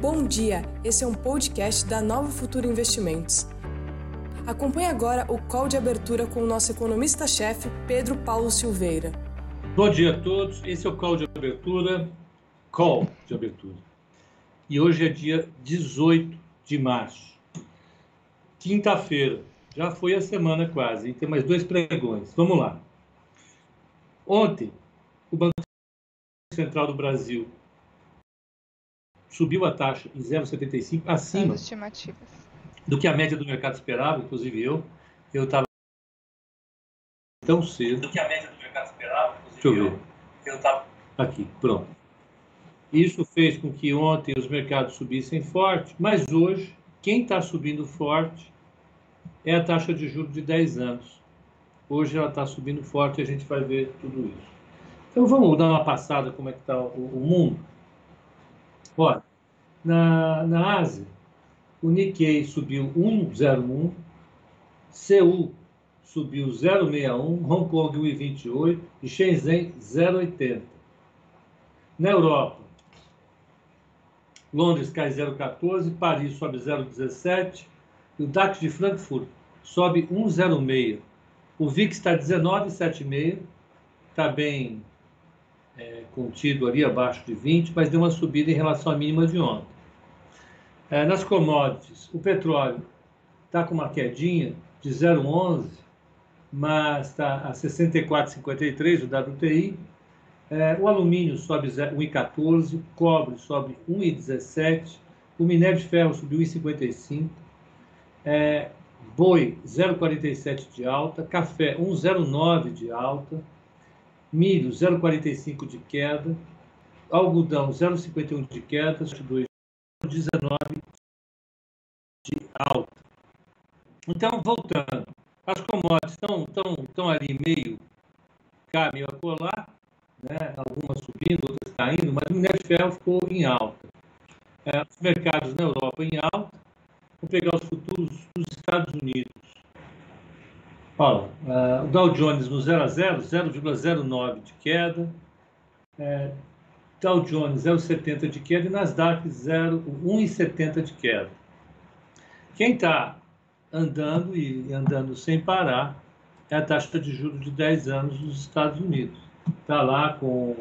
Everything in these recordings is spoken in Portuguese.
Bom dia, esse é um podcast da Nova Futuro Investimentos. Acompanhe agora o call de abertura com o nosso economista-chefe, Pedro Paulo Silveira. Bom dia a todos, esse é o call de abertura, call de abertura. E hoje é dia 18 de março, quinta-feira. Já foi a semana quase, e tem mais dois pregões. Vamos lá. Ontem, o Banco Central do Brasil subiu a taxa em 0,75 acima do que a média do mercado esperava, inclusive eu. Eu estava tão cedo. Do que a média do mercado esperava, inclusive Deixa eu ver. Eu estava aqui, pronto. Isso fez com que ontem os mercados subissem forte, mas hoje quem está subindo forte é a taxa de juros de 10 anos. Hoje ela está subindo forte e a gente vai ver tudo isso. Então vamos dar uma passada como é que está o, o mundo. Olha, na, na Ásia, o Nikkei subiu 1,01, Seul subiu 0,61, Hong Kong 1,28 e Shenzhen 0,80. Na Europa, Londres cai 0,14, Paris sobe 0,17 e o DAX de Frankfurt sobe 1,06. O VIX está 19,76, está bem é, contido ali abaixo de 20, mas deu uma subida em relação à mínima de ontem. É, nas commodities, o petróleo está com uma quedinha de 0,11, mas está a 64,53 o WTI. É, o alumínio sobe 1,14, o cobre sobe 1,17, o minério de ferro subiu 1,55, é, boi 0,47 de alta, café 1,09 de alta, milho 0,45 de queda, algodão 0,51 de queda, 2,19 de alta. Então, voltando, as commodities estão, estão, estão ali meio cá, meio a colar, né? algumas subindo, outras caindo, mas o minério de ferro ficou em alta. É, os mercados na Europa em alta, vou pegar os futuros dos Estados Unidos. Olha, uh, o Dow Jones no 0 a 0, 0,09 de queda. É, Dow Jones 0,70 de queda e Nasdaq 1,70 de queda. Quem está andando e andando sem parar é a taxa de juros de 10 anos dos Estados Unidos. Está lá com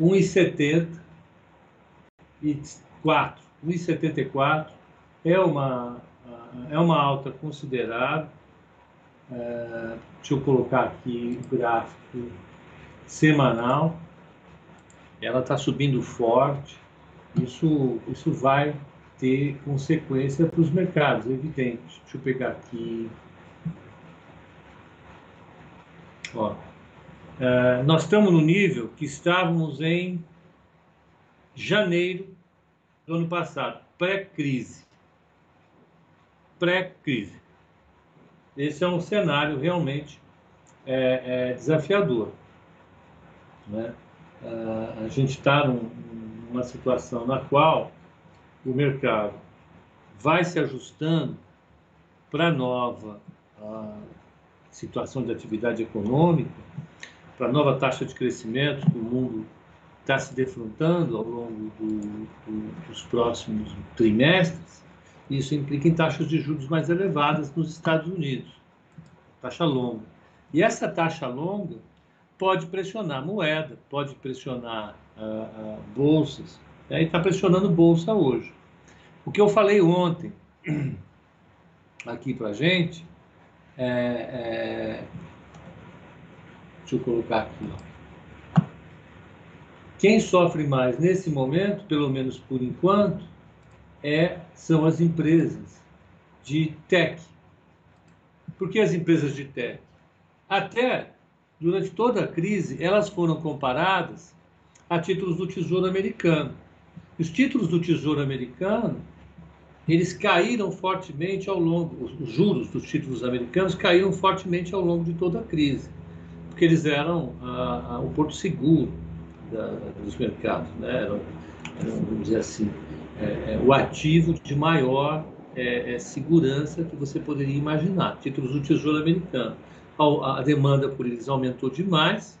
1,70 e 4, 1,74 é uma é uma alta considerável é, deixa eu colocar aqui o gráfico semanal. Ela está subindo forte. Isso, isso vai ter consequência para os mercados, evidente. Deixa eu pegar aqui. Ó, é, nós estamos no nível que estávamos em janeiro do ano passado, pré-crise. Pré-crise. Esse é um cenário realmente é, é desafiador. Né? a gente está num, numa situação na qual o mercado vai se ajustando para a nova situação de atividade econômica, para a nova taxa de crescimento que o mundo está se defrontando ao longo do, do, dos próximos trimestres, isso implica em taxas de juros mais elevadas nos Estados Unidos, taxa longa. E essa taxa longa pode pressionar moeda, pode pressionar uh, uh, bolsas, né? e está pressionando bolsa hoje. O que eu falei ontem aqui para a gente é, é, Deixa eu colocar aqui. Quem sofre mais nesse momento, pelo menos por enquanto, é, são as empresas de tech. Por que as empresas de tech? Até durante toda a crise, elas foram comparadas a títulos do Tesouro Americano. Os títulos do Tesouro Americano, eles caíram fortemente ao longo, os juros dos títulos americanos caíram fortemente ao longo de toda a crise, porque eles eram a, a, o porto seguro da, dos mercados, né? eram, eram, vamos dizer assim, é, é, o ativo de maior é, é, segurança que você poderia imaginar, títulos do Tesouro Americano. A, a demanda por eles aumentou demais,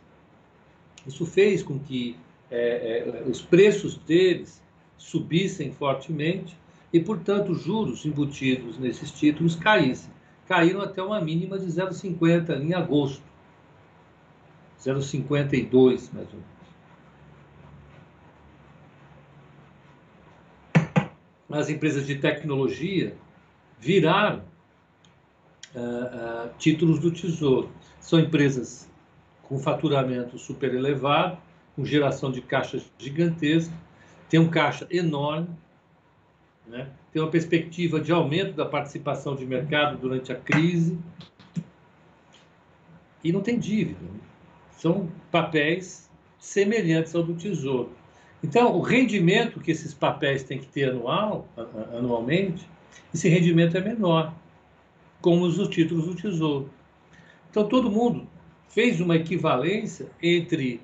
isso fez com que é, os preços deles subissem fortemente e, portanto, os juros embutidos nesses títulos caíssem. Caíram até uma mínima de 0,50 em agosto. 0,52, mais ou menos. As empresas de tecnologia viraram uh, uh, títulos do Tesouro. São empresas com faturamento super elevado, com geração de caixa gigantesca, tem um caixa enorme, né? tem uma perspectiva de aumento da participação de mercado durante a crise e não tem dívida. Né? São papéis semelhantes ao do Tesouro. Então, o rendimento que esses papéis têm que ter anual, anualmente, esse rendimento é menor, como os títulos do Tesouro. Então, todo mundo fez uma equivalência entre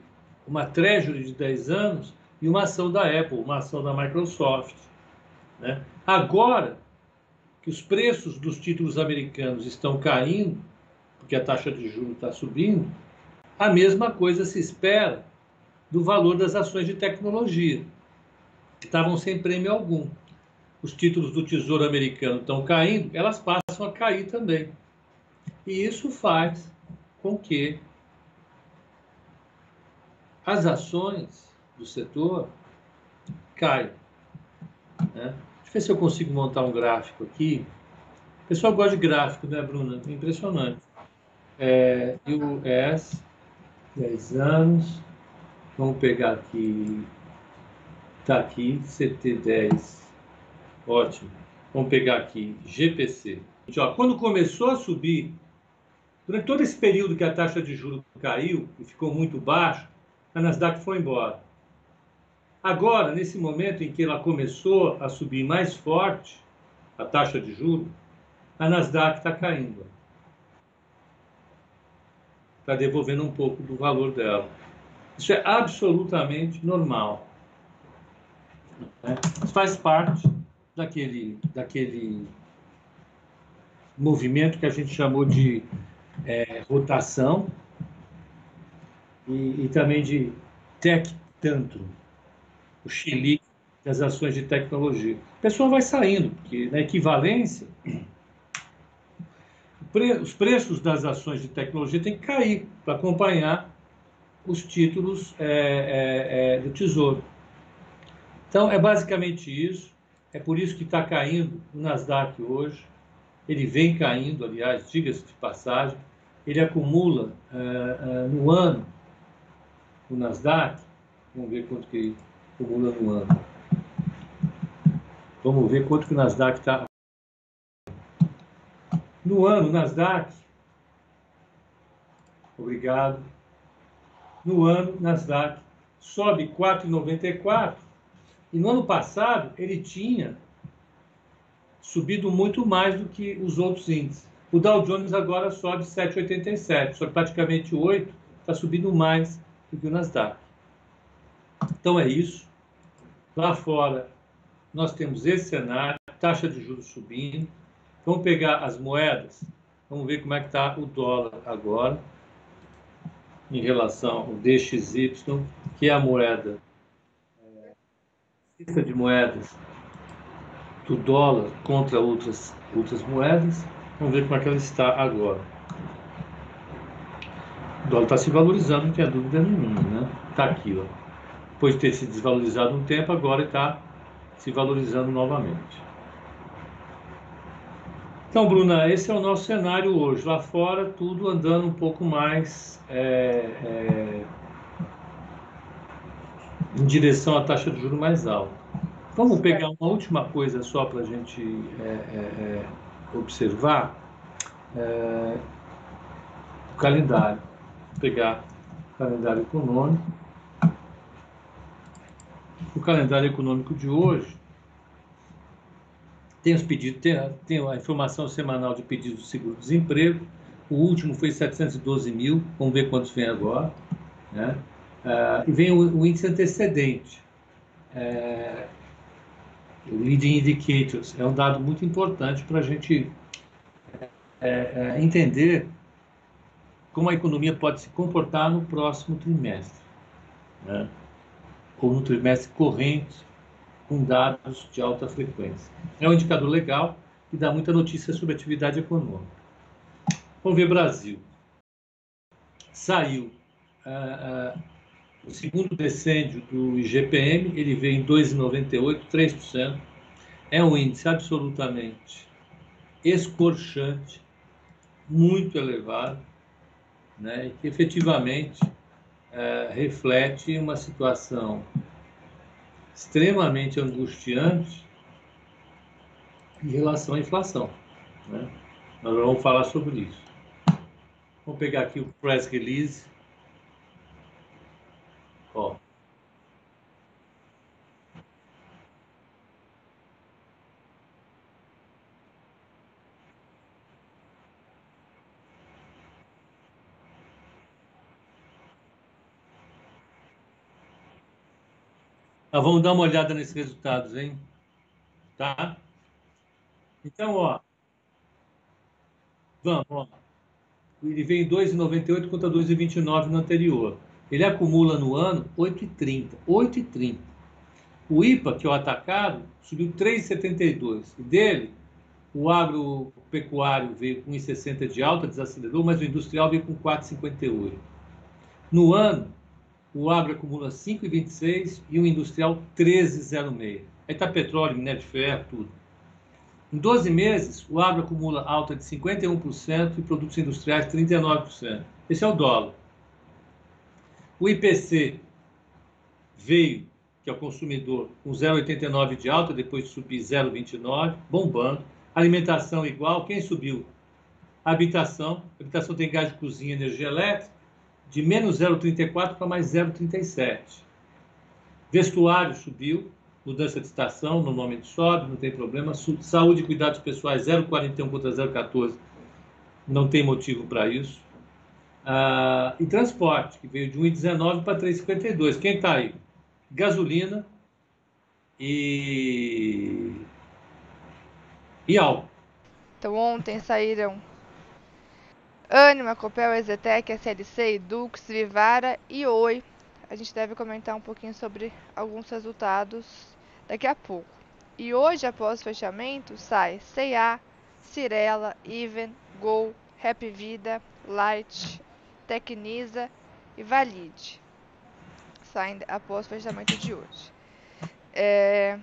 uma treasury de 10 anos e uma ação da Apple, uma ação da Microsoft. Né? Agora que os preços dos títulos americanos estão caindo, porque a taxa de juros está subindo, a mesma coisa se espera do valor das ações de tecnologia, que estavam sem prêmio algum. Os títulos do Tesouro Americano estão caindo, elas passam a cair também. E isso faz com que as ações do setor caiam. Né? Deixa eu ver se eu consigo montar um gráfico aqui. O pessoal gosta de gráfico, né, Bruna? Impressionante. É, US, 10 anos. Vamos pegar aqui. Está aqui, CT10. Ótimo. Vamos pegar aqui, GPC. Ó, quando começou a subir, durante todo esse período que a taxa de juros caiu e ficou muito baixa, a Nasdaq foi embora. Agora, nesse momento em que ela começou a subir mais forte, a taxa de juros, a Nasdaq está caindo. Está devolvendo um pouco do valor dela. Isso é absolutamente normal. Né? Faz parte daquele, daquele movimento que a gente chamou de é, rotação e, e também de tech tantrum o Chile das ações de tecnologia. O pessoal vai saindo, porque na equivalência, os preços das ações de tecnologia têm que cair para acompanhar os títulos é, é, é, do Tesouro. Então, é basicamente isso. É por isso que está caindo o Nasdaq hoje. Ele vem caindo, aliás, diga-se de passagem. Ele acumula é, é, no ano, o Nasdaq, vamos ver quanto que acumula no ano. Vamos ver quanto que o Nasdaq está. No ano, o Nasdaq. Obrigado. No ano, Nasdaq sobe 4,94. E no ano passado, ele tinha subido muito mais do que os outros índices. O Dow Jones agora sobe 7,87, só que praticamente 8, está subindo mais do que o Nasdaq. Então é isso. Lá fora, nós temos esse cenário, taxa de juros subindo. Vamos pegar as moedas, vamos ver como é que está o dólar agora, em relação ao DXY, que é a moeda, é, de moedas do dólar contra outras, outras moedas. Vamos ver como é que ela está agora. O dólar está se valorizando, não tem dúvida nenhuma, né? Está aqui, ó depois de ter se desvalorizado um tempo, agora está se valorizando novamente. Então, Bruna, esse é o nosso cenário hoje. Lá fora, tudo andando um pouco mais é, é, em direção à taxa de juros mais alta. Vamos pegar uma última coisa só para a gente é, é, é observar. É, o calendário. Vou pegar o calendário econômico o calendário econômico de hoje tem os pedidos, tem, tem a informação semanal de pedidos de seguro-desemprego. O último foi 712 mil, vamos ver quantos vem agora. Né? Ah, e vem o, o, índice antecedente, é, o Leading Indicators. É um dado muito importante para a gente é, é, entender como a economia pode se comportar no próximo trimestre. Né? ou no trimestre corrente com dados de alta frequência. É um indicador legal e dá muita notícia sobre atividade econômica. Vamos ver Brasil. Saiu uh, uh, o segundo decêndio do IGPM, ele veio em 2,98, 3%. É um índice absolutamente escorchante, muito elevado, né, que efetivamente é, reflete uma situação extremamente angustiante em relação à inflação. Né? Nós vamos falar sobre isso. Vamos pegar aqui o press release. Ó. Ah, vamos dar uma olhada nesses resultados, hein? Tá? Então, ó. Vamos, ó. Ele vem em 2,98 contra 2,29 no anterior. Ele acumula no ano 8,30. 8,30. O IPA, que é o atacado, subiu 3,72. E dele, o agropecuário veio com 1,60 de alta, desacelerou, mas o industrial veio com 4,58. No ano, o agro acumula 5,26 e o industrial 13,06. Aí está petróleo, minério de ferro, tudo. Em 12 meses, o agro acumula alta de 51% e produtos industriais 39%. Esse é o dólar. O IPC veio, que é o consumidor, com 0,89 de alta, depois de subir 0,29, bombando. Alimentação igual, quem subiu? Habitação. Habitação tem gás de cozinha, energia elétrica de menos 0,34 para mais 0,37. Vestuário subiu, mudança de estação, normalmente sobe, não tem problema. Saúde e cuidados pessoais 0,41 contra 0,14, não tem motivo para isso. Ah, e transporte, que veio de 1,19 para 3,52. Quem está aí? Gasolina e, e álcool. Então ontem saíram Anima, Copel, Ezetec, SLC, Edux, Vivara e Oi. A gente deve comentar um pouquinho sobre alguns resultados daqui a pouco. E hoje, após o fechamento, sai CA, Cirela, Even, Gol, Happy Vida, Light, Tecnisa e Valide. Saem após o fechamento de hoje. É...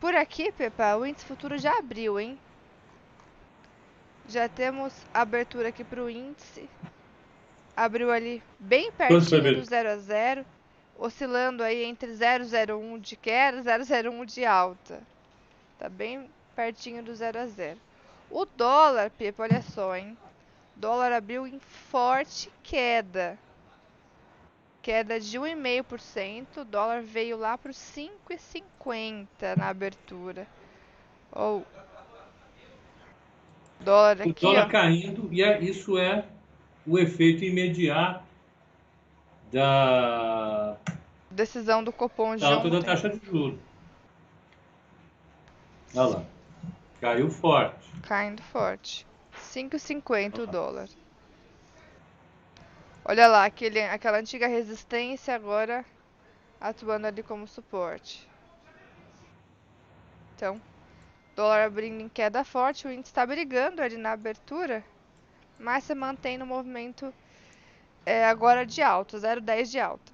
Por aqui, Pepa, o índice futuro já abriu, hein? Já temos abertura aqui para o índice. Abriu ali bem pertinho do 0 a 0, oscilando aí entre 001 de queda e 001 de alta. Tá bem pertinho do 0 a 0. O dólar, Pipa, olha só, hein? O dólar abriu em forte queda. Queda de 1,5%. O dólar veio lá para os 5,50 na abertura. Ou oh, Dólar aqui, o dólar ó. caindo, e é, isso é o efeito imediato da decisão do Copom de alta da taxa de juros. Olha lá. Caiu forte. Caindo forte. 5,50 o dólar. Olha lá, aquele, aquela antiga resistência agora atuando ali como suporte. Então, Dólar abrindo em queda forte, o índice está brigando ali na abertura, mas se mantém no movimento é, agora de alta, 0,10 de alta.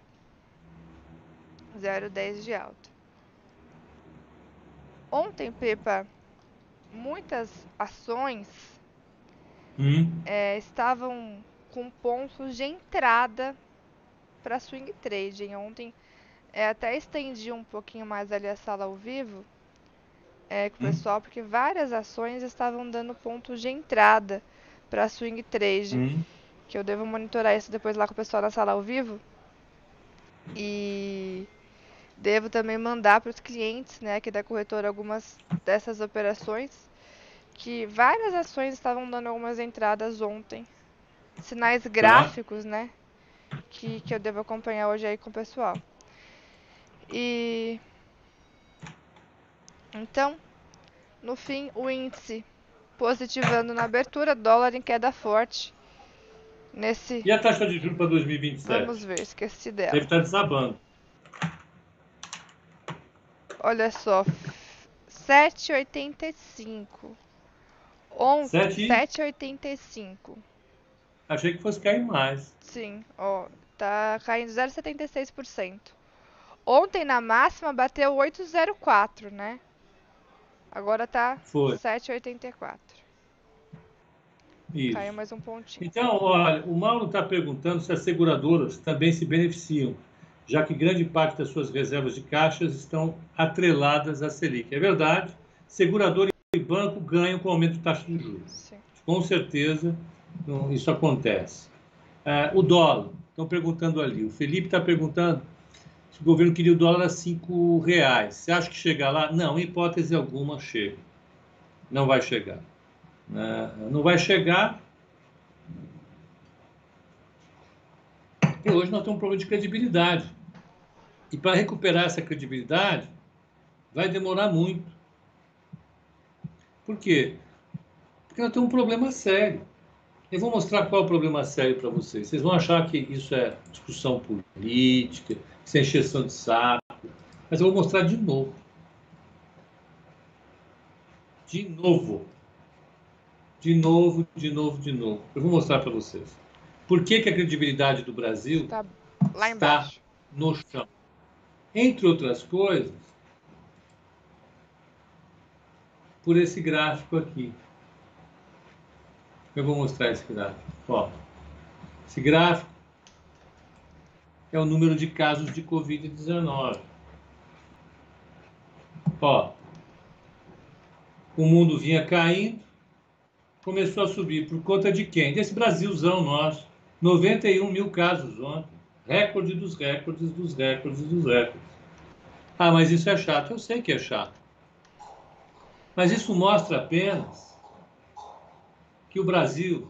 0,10 de alta. Ontem, Pepa, muitas ações hum. é, estavam com pontos de entrada para swing trading. Ontem é, até estendi um pouquinho mais ali a sala ao vivo é, com o hum. pessoal, porque várias ações estavam dando pontos de entrada para swing trade. Hum. Que eu devo monitorar isso depois lá com o pessoal na sala ao vivo. E devo também mandar para os clientes, né, aqui da corretora algumas dessas operações que várias ações estavam dando algumas entradas ontem. Sinais tá. gráficos, né, que, que eu devo acompanhar hoje aí com o pessoal. E então, no fim, o índice positivando na abertura, dólar em queda forte. Nesse... E a taxa de juros para 2027? Vamos ver, esqueci dela. Deve estar desabando. Olha só, 7,85. Ontem, Sete? 7,85. Achei que fosse cair mais. Sim, ó, tá caindo 0,76%. Ontem na máxima bateu 8,04, né? Agora tá Foi. 7,84. Isso. Caiu mais um pontinho. Então, olha, o Mauro está perguntando se as seguradoras também se beneficiam, já que grande parte das suas reservas de caixas estão atreladas à Selic. É verdade, seguradora e banco ganham com o aumento de taxa de juros. Sim. Com certeza não, isso acontece. Ah, o dólar, estão perguntando ali. O Felipe está perguntando o governo queria o dólar a cinco reais. Você acha que chega lá? Não, em hipótese alguma chega. Não vai chegar. Ah, não vai chegar. E hoje nós temos um problema de credibilidade. E para recuperar essa credibilidade, vai demorar muito. Por quê? Porque nós temos um problema sério. Eu vou mostrar qual é o problema sério para vocês. Vocês vão achar que isso é discussão política, isso é encheção de saco. Mas eu vou mostrar de novo. De novo. De novo, de novo, de novo. Eu vou mostrar para vocês. Por que, que a credibilidade do Brasil Tá lá está embaixo. no chão? Entre outras coisas, por esse gráfico aqui. Eu vou mostrar esse gráfico. Ó, esse gráfico é o número de casos de Covid-19. Ó, o mundo vinha caindo, começou a subir. Por conta de quem? Desse Brasilzão nosso. 91 mil casos ontem. Recorde dos recordes, dos recordes, dos recordes. Ah, mas isso é chato. Eu sei que é chato. Mas isso mostra apenas que o Brasil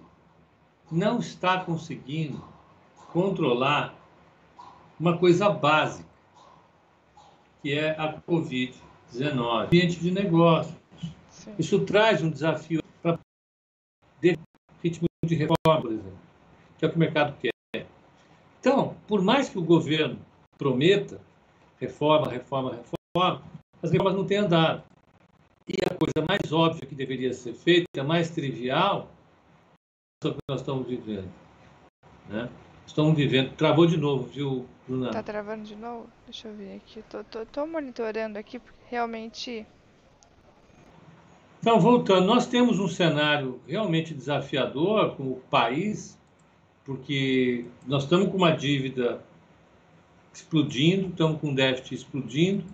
não está conseguindo controlar uma coisa básica, que é a Covid-19. Ambiente de negócio. Sim. Isso traz um desafio para ritmo de reforma, por exemplo, que é o que o mercado quer. Então, por mais que o governo prometa reforma, reforma, reforma, as reformas não têm andado. E a coisa mais óbvia que deveria ser feita, mais trivial, é o que nós estamos vivendo. Né? Estamos vivendo. Travou de novo, viu, Bruna? Tá travando de novo? Deixa eu ver aqui. Tô, tô, tô monitorando aqui porque realmente. Então, voltando, nós temos um cenário realmente desafiador como país, porque nós estamos com uma dívida explodindo, estamos com um déficit explodindo,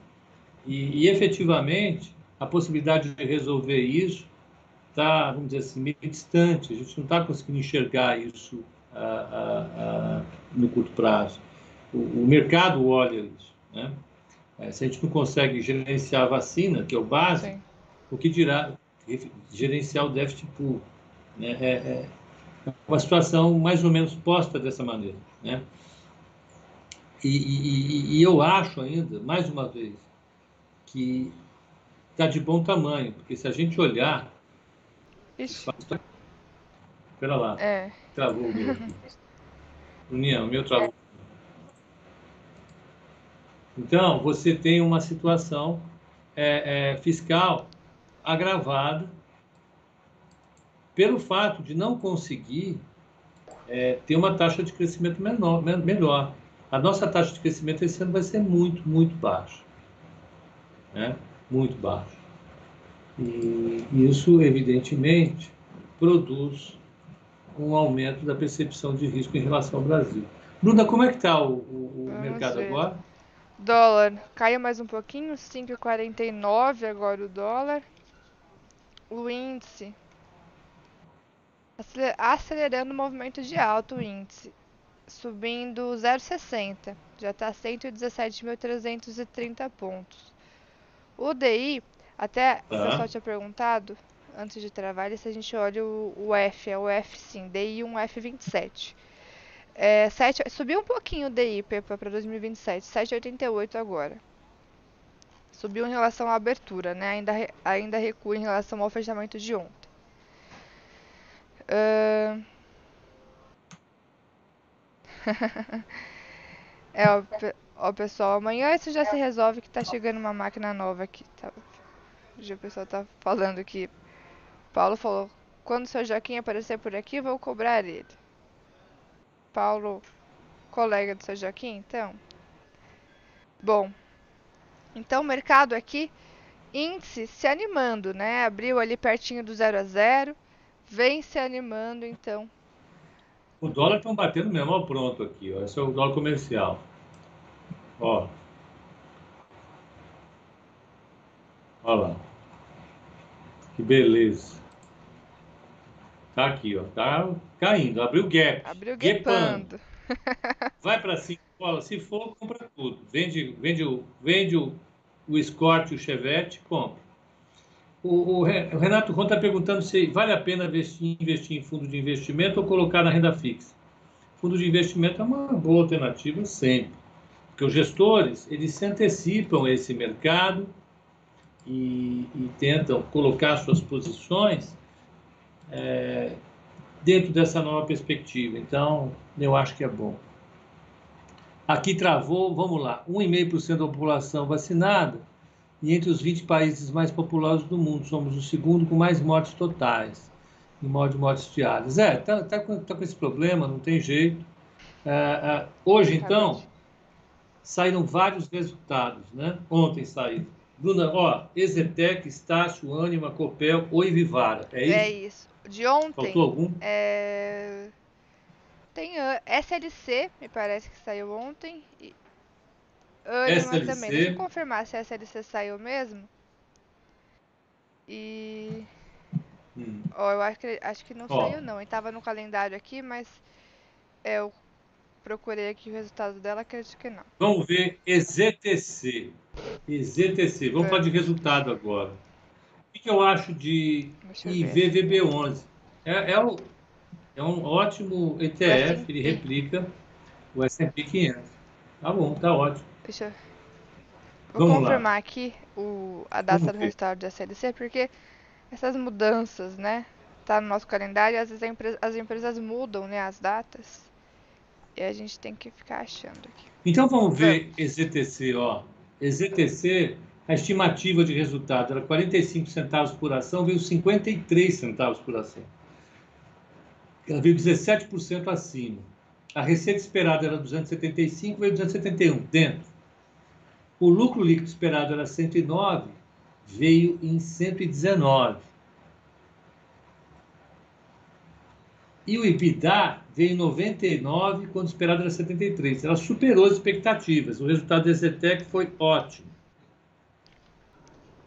e, e efetivamente a possibilidade de resolver isso está, vamos dizer assim, meio distante, a gente não está conseguindo enxergar isso ah, ah, ah, no curto prazo. O, o mercado olha isso. Né? Eh, se a gente não consegue gerenciar a vacina, que é o básico, Sim. o que dirá gerenciar o déficit público. Né? É, é uma situação mais ou menos posta dessa maneira. Né? E, e- e eu acho ainda, mais uma vez, que está de bom tamanho, porque se a gente olhar. Ixi, Espera lá, é. travou o meu. União, meu travou. Então, você tem uma situação é, é, fiscal agravada pelo fato de não conseguir é, ter uma taxa de crescimento menor, me- melhor. A nossa taxa de crescimento esse ano vai ser muito, muito baixa. Né? Muito baixa. E isso, evidentemente, produz um aumento da percepção de risco em relação ao Brasil. Bruna, como é que está o, o- o mercado agora? Dólar caiu mais um pouquinho, 5,49 agora o dólar. O índice acele- acelerando o movimento de alta, o índice subindo 0,60, já tá está 117.330 pontos. O DI, até o pessoal tinha perguntado antes de ele, se a gente olha o, o F, é o F sim, DI 1F27. É, 7, subiu um pouquinho o DI para 2027, 7,88 agora. Subiu em relação à abertura, né? Ainda, ainda recua em relação ao fechamento de ontem. Ahn. É, ó, Ó, pessoal, amanhã isso já se resolve que tá chegando uma máquina nova aqui. Tá? O pessoal tá falando que Paulo falou, quando o seu Joaquim aparecer por aqui, vou cobrar ele. Paulo, colega do seu Joaquim, então. Bom, então o mercado aqui, índice se animando, né? Abriu ali pertinho do 0 a 0, vem se animando, então. O dólar estão batendo mesmo, ó, pronto aqui, ó. Esse é o dólar comercial. Ó. Olha lá. Que beleza. Tá aqui, ó. Tá caindo. Abriu gap. Abriu gapando. Vai para cima, bola. Se for, compra tudo. Vende, vende, o, vende o, o Escort e o Chevette, compra. O, o Renato Ron está perguntando se vale a pena investir, investir em fundo de investimento ou colocar na renda fixa. Fundo de investimento é uma boa alternativa sempre. Porque os gestores, eles se antecipam a esse mercado e, e tentam colocar suas posições é, dentro dessa nova perspectiva. Então, eu acho que é bom. Aqui travou, vamos lá, 1,5% da população vacinada e entre os 20 países mais populosos do mundo. Somos o segundo com mais mortes totais, em modo de mortes diárias. É, tá, tá, com, tá com esse problema, não tem jeito. É, é, hoje, então, saíram vários resultados, né? Ontem saíram. Bruna, ó, Exetec, Estácio, Anima, Copel, Oi Vivara. É isso? É isso. De ontem. Faltou algum? É... Tem uh, SLC, me parece que saiu ontem. E... Anima SLC. também. Deixa eu confirmar se a SLC saiu mesmo. E. Hum. Ó, eu acho que, acho que não Ó. saiu não. Estava no calendário aqui, mas é, eu procurei aqui o resultado dela, acredito que não. Vamos ver EZTC. EZTC. Vamos falar de resultado agora. O que, que eu acho de Deixa eu ver. IVVB11? É, é, o- é um ótimo ETF, ele replica o S&P 500. Tá bom, tá ótimo. Deixa eu. Vou Vamos lá. confirmar aqui o, a data Vamos do resultado da SLC, porque essas mudanças, né? Tá no nosso calendário às vezes a empre- as empresas mudam, né, as datas. E a gente tem que ficar achando aqui. Então vamos ver EZTC, ó. EZTC, a estimativa de resultado era 45 centavos por ação, veio 53 centavos por ação. Ela veio 17% acima. A receita esperada era 275, veio 271, dentro. O lucro líquido esperado era 109, veio em 119. E o EBITDA veio em 99, quando esperado era 73. Ela superou as expectativas. O resultado da Zetec foi ótimo.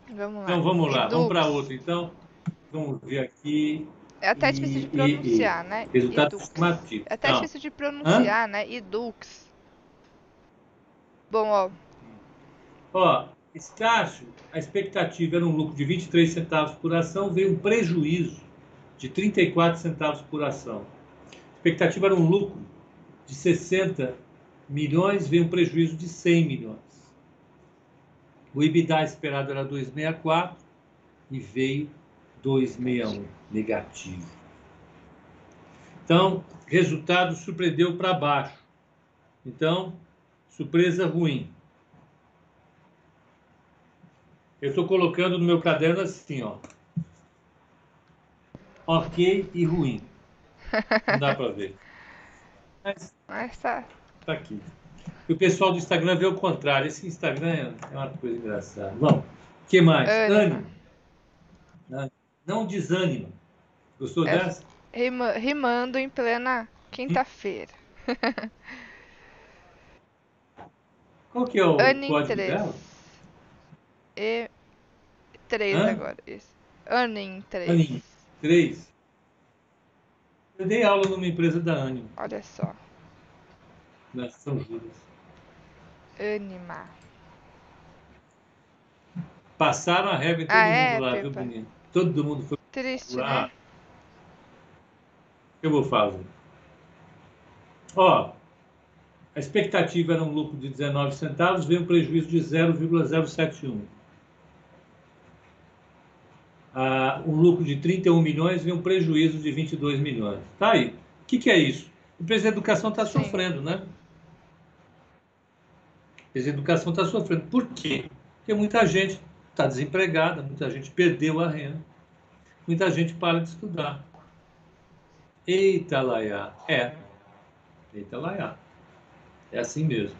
Vamos lá. Então vamos lá, vamos para outro. Então, vamos ver aqui. É até difícil de e- pronunciar, né? Resultado Edux. estimativo. É até Não. difícil de pronunciar, né? Edux. Bom, ó, Ó, Estácio, a expectativa era um lucro de 23 centavos por ação, veio um prejuízo de 34 centavos por ação. A expectativa era um lucro de 60 milhões, veio um prejuízo de 100 milhões. O EBITDA esperado era 264 e veio 261 negativo. Então, resultado surpreendeu para baixo. Então, surpresa ruim. Eu estou colocando no meu caderno assim, ó. Ok e ruim. Não dá para ver. Mas mas tá. tá aqui. E o pessoal do Instagram vê o contrário. Esse Instagram é uma coisa engraçada. Bom, o que mais? Ânimo. Ânimo. Ânimo. Não desânimo. Gostou É. dessa? Rima- rimando em plena quinta-feira. Qual que é o Anin código 3. dela? E 3 Hã? agora, isso. Anin 3. Anin. Três. Eu dei aula numa empresa da Animo, Olha só. Na São Judas. Anima. Passaram a régua em todo Ah, mundo é, lá, viu, Pepa? bonito? Todo mundo foi Triste, lá. né? O que eu vou fazer? Ó, a expectativa era um lucro de 19 centavos, veio um prejuízo de 0,071. Ah, um lucro de 31 milhões, veio um prejuízo de 22 milhões. Tá aí. O que, que é isso? O preço da educação está sofrendo, né? Quer dizer, a educação está sofrendo. Por quê? Porque muita gente está desempregada, muita gente perdeu a renda, muita gente para de estudar. Eita, Laia. É. Eita, Laia. É assim mesmo.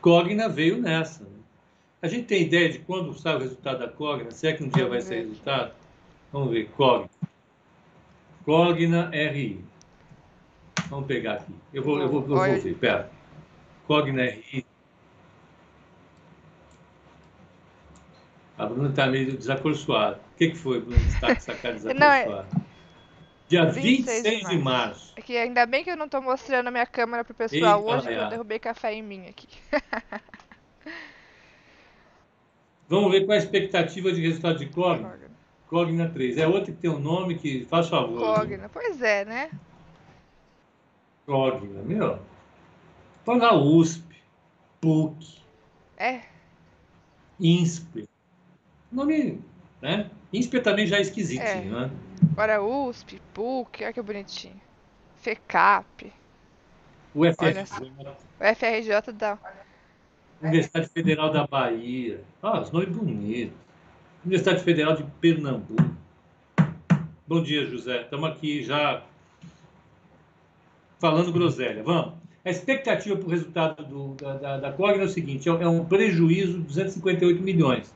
Cogna veio nessa. Né? A gente tem ideia de quando sai o resultado da Cogna? Se é que um dia vai sair resultado? Vamos ver. Cogna. Cogna RI. Vamos pegar aqui. Eu vou, eu vou, eu vou ver. Pera. Cogna RI. A Bruna está meio desacorçoada. O que, que foi, Bruna? Está com essa cara desacorçoada? Não, é... Dia 26, 26 de, março. É que ainda bem que eu não estou mostrando a minha câmera pro pessoal Eita, hoje, que eu derrubei café em mim aqui. Vamos ver qual é a expectativa de resultado de Cogna. Cogna 3. É outra que tem um nome que faz favor. Cogna, pois é, né? Cogna, meu. Põe na USP, PUC. É. INSPE. Nome, né? INSPE também já é esquisitinho, é. né? Agora USP, PUC, olha que bonitinho. FECAP. O FRJ. O FRJ dá. Universidade Federal da Bahia. Ah, os nomes bonitos. Universidade Federal de Pernambuco. Bom dia, José. Estamos aqui já falando groselha. Vamos. A expectativa para o resultado do, da, da, da Cogna é o seguinte: é um prejuízo de 258 milhões.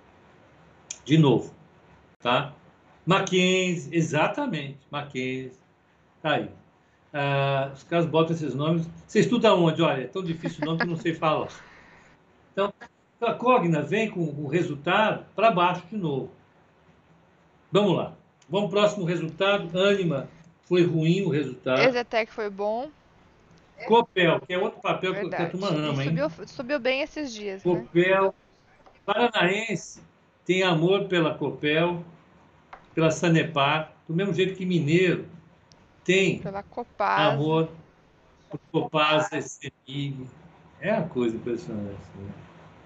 De novo. Tá? Mackenzie, exatamente, Mackenzie. Tá aí. Ah, os caras botam esses nomes. Você estuda onde? Olha, é tão difícil o nome que não sei falar. Então, a Cogna vem com o resultado para baixo de novo. Vamos lá. Vamos pro próximo resultado. Anima, foi ruim o resultado. Exetec foi bom. Copel, que é outro papel Verdade. que a turma ama, hein? Subiu, subiu bem esses dias. Né? Copel. Né? Paranaense tem amor pela Copel pela Sanepar, do mesmo jeito que Mineiro tem amor por Copasa, CEMIG. É uma coisa impressionante. Né?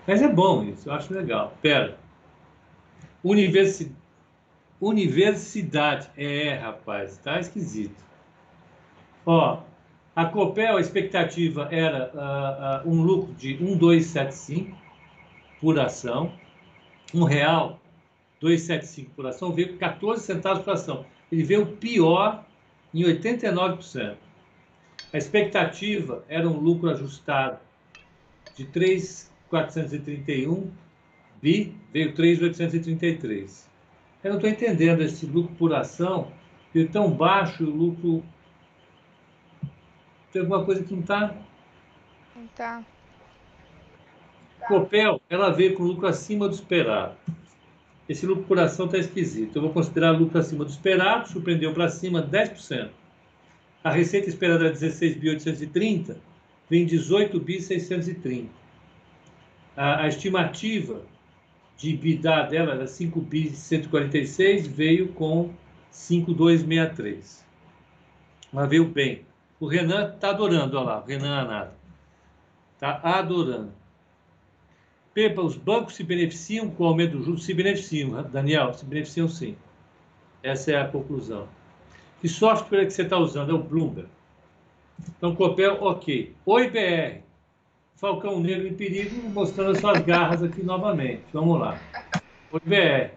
Mas é bom isso, eu acho legal. Pera. Universi... Universidade. É, rapaz, tá esquisito. Ó, a Copel, a expectativa era uh, uh, um lucro de 1,275 por ação, um real 275 por ação, veio 14 centavos por ação. Ele veio pior em 89%. A expectativa era um lucro ajustado de 3,431 bi, veio 3,833. Eu não estou entendendo esse lucro por ação, veio tão baixo o lucro. Tem alguma coisa que não está? Não está. Copel, ela veio com lucro acima do esperado esse lucro por ação está esquisito. Eu vou considerar lucro acima do esperado, surpreendeu para cima 10%. A receita esperada era 16.830, vem 18.630. A, a estimativa de EBITDA dela era 5.146, veio com 5.263. Mas veio bem. O Renan está adorando, olha lá, o Renan Anada. Está adorando. Os bancos se beneficiam com o aumento do juros? Se beneficiam, né? Daniel, se beneficiam sim. Essa é a conclusão. Que software é que você está usando? É o Bloomberg. Então, Copel, ok. Oi, BR. Falcão Negro em perigo, mostrando as suas garras aqui novamente. Vamos lá. Oi, BR.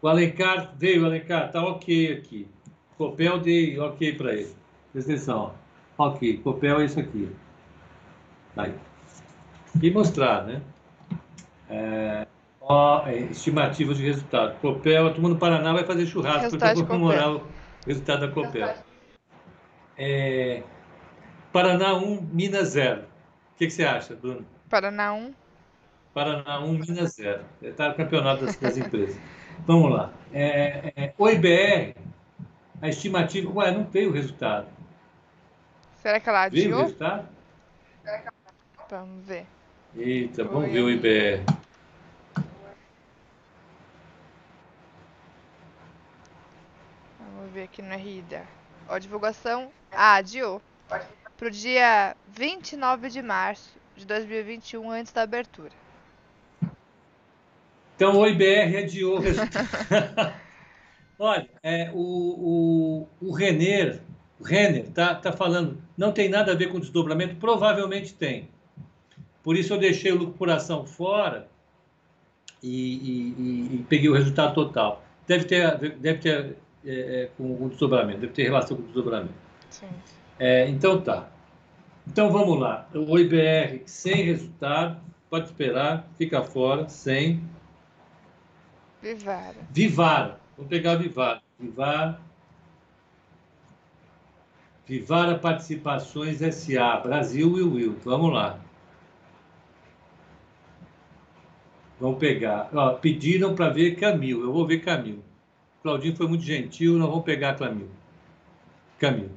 O Alencar veio, Alencar, tá ok aqui. Copel dei ok para ele. Presta atenção. Ok, Copel é isso aqui. Aí. E mostrar, né? É, ó, é, estimativa de resultado. Copel, a turma no Paraná vai fazer churrasco para comemorar o resultado da Copel. É, Paraná 1, Minas 0. O que, que, você acha, Bruno? Paraná 1. Paraná 1, Minas 0. Está no campeonato das, das empresas. Vamos lá. É, é, o IBR, a estimativa, ué, não tem o resultado. Será que ela adiou? Veio o resultado? Vamos ver. Eita, vamos ver o IBR. Vamos ver aqui no RIDA. Ó, divulgação. Ah, adiou. Pro dia 29 de março de 2021, antes da abertura. Então o IBR adiou. Olha, é, o, o, o Renner, O Renner está tá falando, não tem nada a ver com desdobramento? Provavelmente tem. Por isso eu deixei o lucro por ação fora e, e, e peguei o resultado total. Deve ter, deve ter é, é, com o desdobramento, deve ter relação com o desdobramento. Sim. É, então tá. Então vamos lá. O IBR sem resultado, pode esperar, fica fora, sem. Vivara. Vivara. Vamos pegar Vivara. Vivara. Vivara Participações SA, Brasil e Will. Vamos lá. Vamos pegar. Ó, pediram para ver Camil. Eu vou ver Camil. Claudinho foi muito gentil, nós vamos pegar Camil. Camil.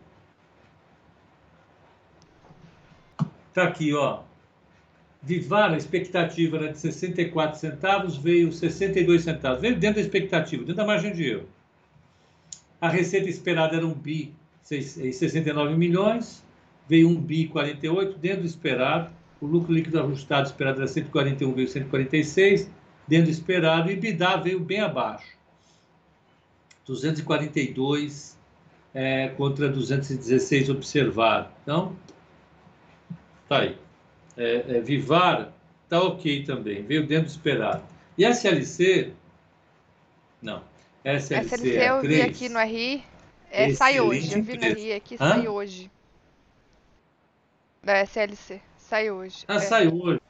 Tá aqui, ó. A expectativa era de 64 centavos, veio 62 centavos. Veio dentro da expectativa, dentro da margem de erro. A receita esperada era um bi 69 milhões, veio um bi 48, dentro do esperado. O lucro líquido ajustado esperado era 141, veio 146, dentro do esperado. E EBITDA veio bem abaixo. 242 é, contra 216 observado. Então, tá aí. É, é, Vivar tá ok também, veio dentro do esperado. E SLC, não. SLC, SLC é eu 3. vi aqui no RI, é, sai hoje. Eu vi no RI aqui, Hã? sai hoje. Da SLC, sai hoje. Ah, é. sai hoje.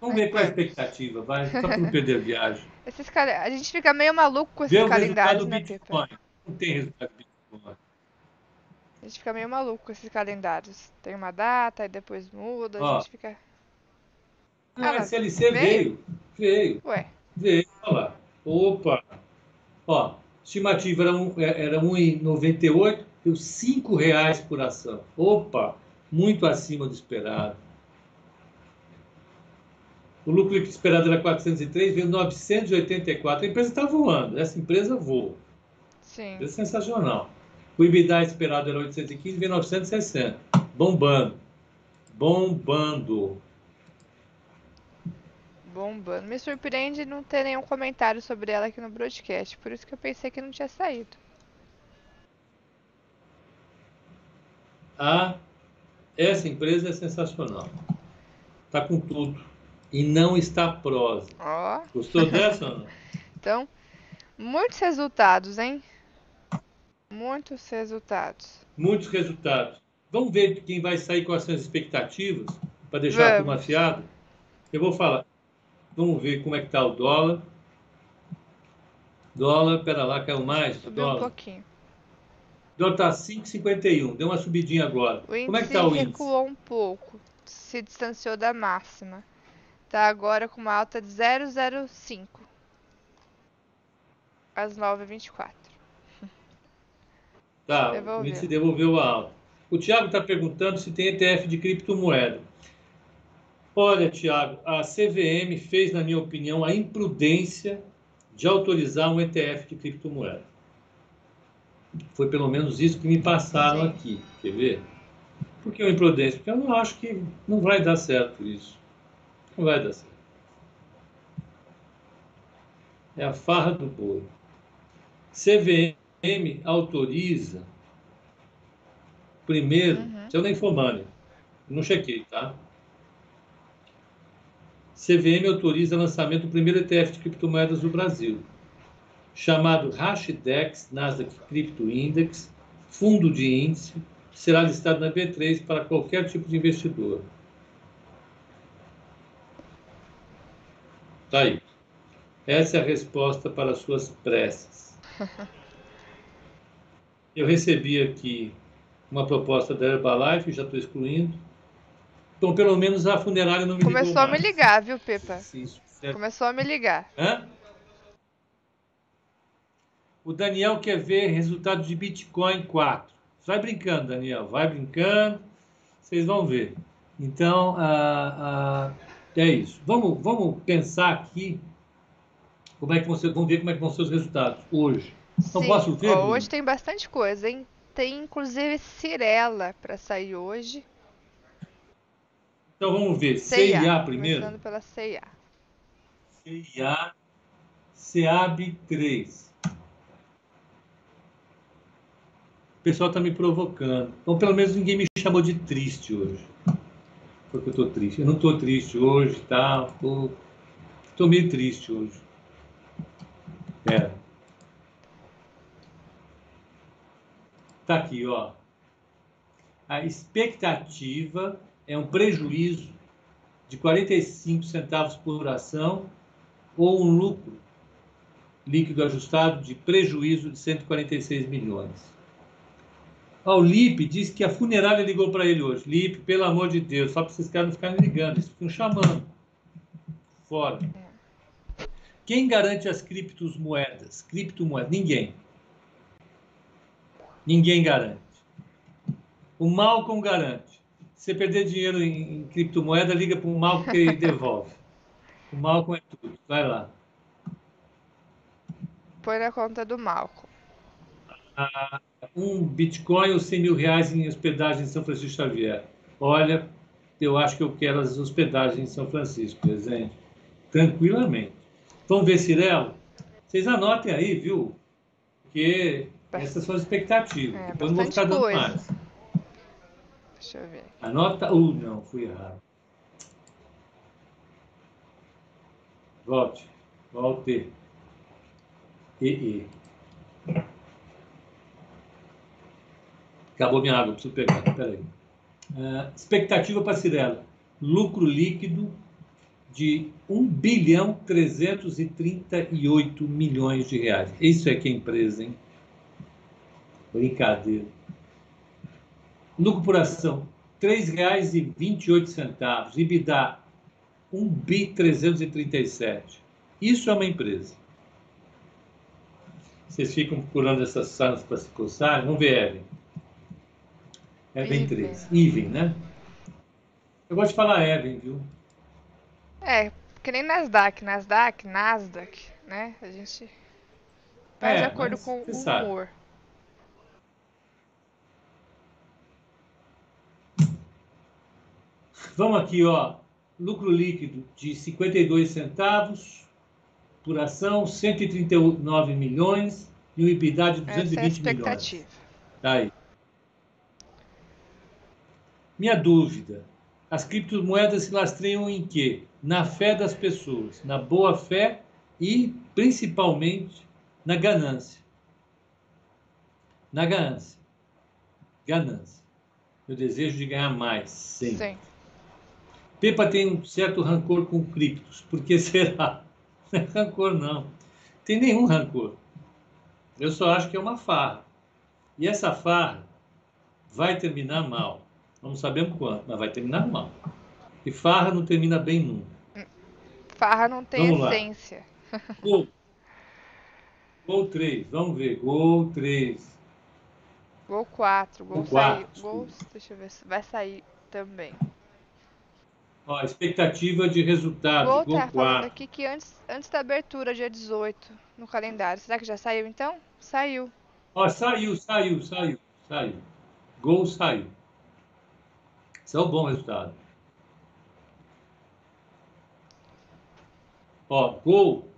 Vamos ver qual é a expectativa, vai, só para não perder a viagem. Esses cal... A gente fica meio maluco com esses calendários, né, Bitcoin. Não tem resultado do Bitcoin. A gente fica meio maluco com esses calendários. Tem uma data e depois muda, Ó, a gente fica. Ah, a SLC veio. veio. Ué. Veio, olha lá. Opa! Ó, estimativa era, um, é, era 1,98, deu 5 reais por ação. Opa! Muito acima do esperado. O lucro esperado era 403, veio 984. A empresa está voando, essa empresa voa. Sim. É sensacional. O EBITDA esperado era 815, veio 960. Bombando. Bombando. Bombando. Me surpreende não ter nenhum comentário sobre ela aqui no broadcast. Por isso que eu pensei que não tinha saído. Ah, essa empresa é sensacional. Tá com tudo e não está prosa. Ó. Gostou dessa não? Então, muitos resultados, hein? Muitos resultados. Muitos resultados. Vamos ver quem vai sair com as suas expectativas para deixar Vamos. a turma Eu vou falar. Vamos ver como é que está o dólar. Dólar, pera lá, caiu mais. Subiu dólar. um pouquinho. O dólar está 5,51. Deu uma subidinha agora. O como é que está o índice? recuou um pouco. Se distanciou da máxima. Tá agora com uma alta de 0,05 às 9h24. Tá, o índice devolveu a alta. O Tiago está perguntando se tem ETF de criptomoeda. Olha, Tiago, a CVM fez, na minha opinião, a imprudência de autorizar um ETF de criptomoeda. Foi pelo menos isso que me passaram aqui. Quer ver? Por que uma imprudência? Porque eu não acho que não vai dar certo isso. Não vai dar certo. É a farra do boi. CVM autoriza. Primeiro, uhum. eu nem for money. Não chequei, tá? CVM autoriza o lançamento do primeiro ETF de criptomoedas do Brasil, chamado Hashdex Nasdaq Crypto Index, fundo de índice, será listado na B3 para qualquer tipo de investidor. Tá aí. Essa é a resposta para as suas preces. Eu recebi aqui uma proposta da Herbalife, já estou excluindo. Então, pelo menos a funerária não me Começou ligou a me ligar, viu, Pepa? Sim, Começou a me ligar. Hã? O Daniel quer ver resultado de Bitcoin 4. Vai brincando, Daniel, vai brincando, vocês vão ver. Então, a, a é isso. Vamos, vamos pensar aqui como é que você, vamos ver como é que vão ser os resultados hoje. Não posso ver? Ó, hoje tem bastante coisa, hein? Tem inclusive Cirela para sair hoje. Então vamos ver. CIA, CIA primeiro. Começando pela CIA. CIA SEAB 3. O pessoal está me provocando. Então, pelo menos ninguém me chamou de triste hoje. Porque eu estou triste. Eu não estou triste hoje, tá? Estou meio triste hoje. É. Tá aqui, ó. A expectativa é um prejuízo de 45 centavos por ação ou um lucro líquido ajustado de prejuízo de 146 milhões. O Lipe disse que a funerária ligou para ele hoje. Lipe, pelo amor de Deus, só para esses caras não ficarem ligando, eles ficam chamando. Fora. Quem garante as criptomoedas? Criptomoedas? Ninguém. Ninguém garante. O Malcolm garante. Se você perder dinheiro em, em criptomoeda, liga para o Malcolm que ele devolve. O Malcolm é tudo. Vai lá. Põe na conta do Malcolm. Ah, um Bitcoin ou 100 mil reais em hospedagem em São Francisco Xavier. Olha, eu acho que eu quero as hospedagens em São Francisco, presente. Tranquilamente. Vamos ver, Cirelo? Vocês anotem aí, viu? Porque essas são as expectativas. É, Depois não vou ficar dando coisa. mais. Deixa eu ver. Anota. Uh, não, fui errado. Volte. Volte. E, e. Acabou minha água, preciso pegar. Peraí. Uh, expectativa para Cirela. Lucro líquido de 1 bilhão 338 milhões de reais. Isso é que é empresa, hein? Brincadeira. Lucro por ação, R$ 3,28. EBITDA, 1 bi 337. Isso é uma empresa. Vocês ficam procurando essas salas para se coçar? Vamos ver, Evelyn 3. Even, né? Eu gosto de falar Evelyn, viu? É, que nem Nasdaq, Nasdaq, Nasdaq, né? A gente faz é, de acordo com o humor. Vamos aqui, ó. Lucro líquido de 52 centavos por ação, 139 milhões e um EBITDA de 220 Essa é a expectativa. milhões. Tá aí. Minha dúvida: as criptomoedas se lastreiam em quê? Na fé das pessoas, na boa fé e principalmente na ganância. Na ganância. Ganância. O desejo de ganhar mais, sempre. Sim. Pepa tem um certo rancor com criptos. Por que será? Não é rancor, não. Tem nenhum rancor. Eu só acho que é uma farra. E essa farra vai terminar mal. Não sabemos quando, mas vai terminar mal. E farra não termina bem nunca. Farra não tem vamos essência. Lá. Gol. Gol 3, vamos ver. Gol 3. Gol 4. Gol, gol 4. Gol, deixa eu ver se vai sair também. Ó, expectativa de resultado. Gol, gol tá 4. falando aqui que antes, antes da abertura, dia 18, no calendário. Será que já saiu então? Saiu. Ó, saiu, saiu, saiu, saiu. Gol saiu. Isso é um bom resultado. Ó, gol.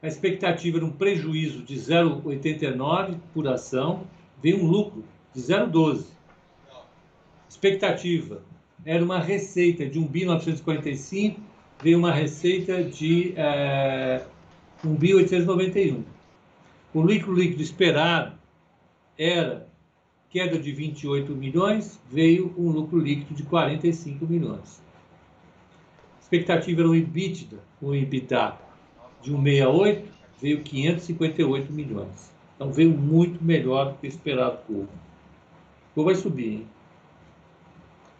A expectativa era um prejuízo de 0,89 por ação, veio um lucro de 0,12. Expectativa era uma receita de 1 bi 945, veio uma receita de é, 1 bi 891. O lucro líquido esperado era queda de 28 milhões, veio um lucro líquido de 45 milhões. A expectativa era um EBITDA, um EBITDA de 168, veio 558 milhões. Então veio muito melhor do que esperado por. O vai subir, hein?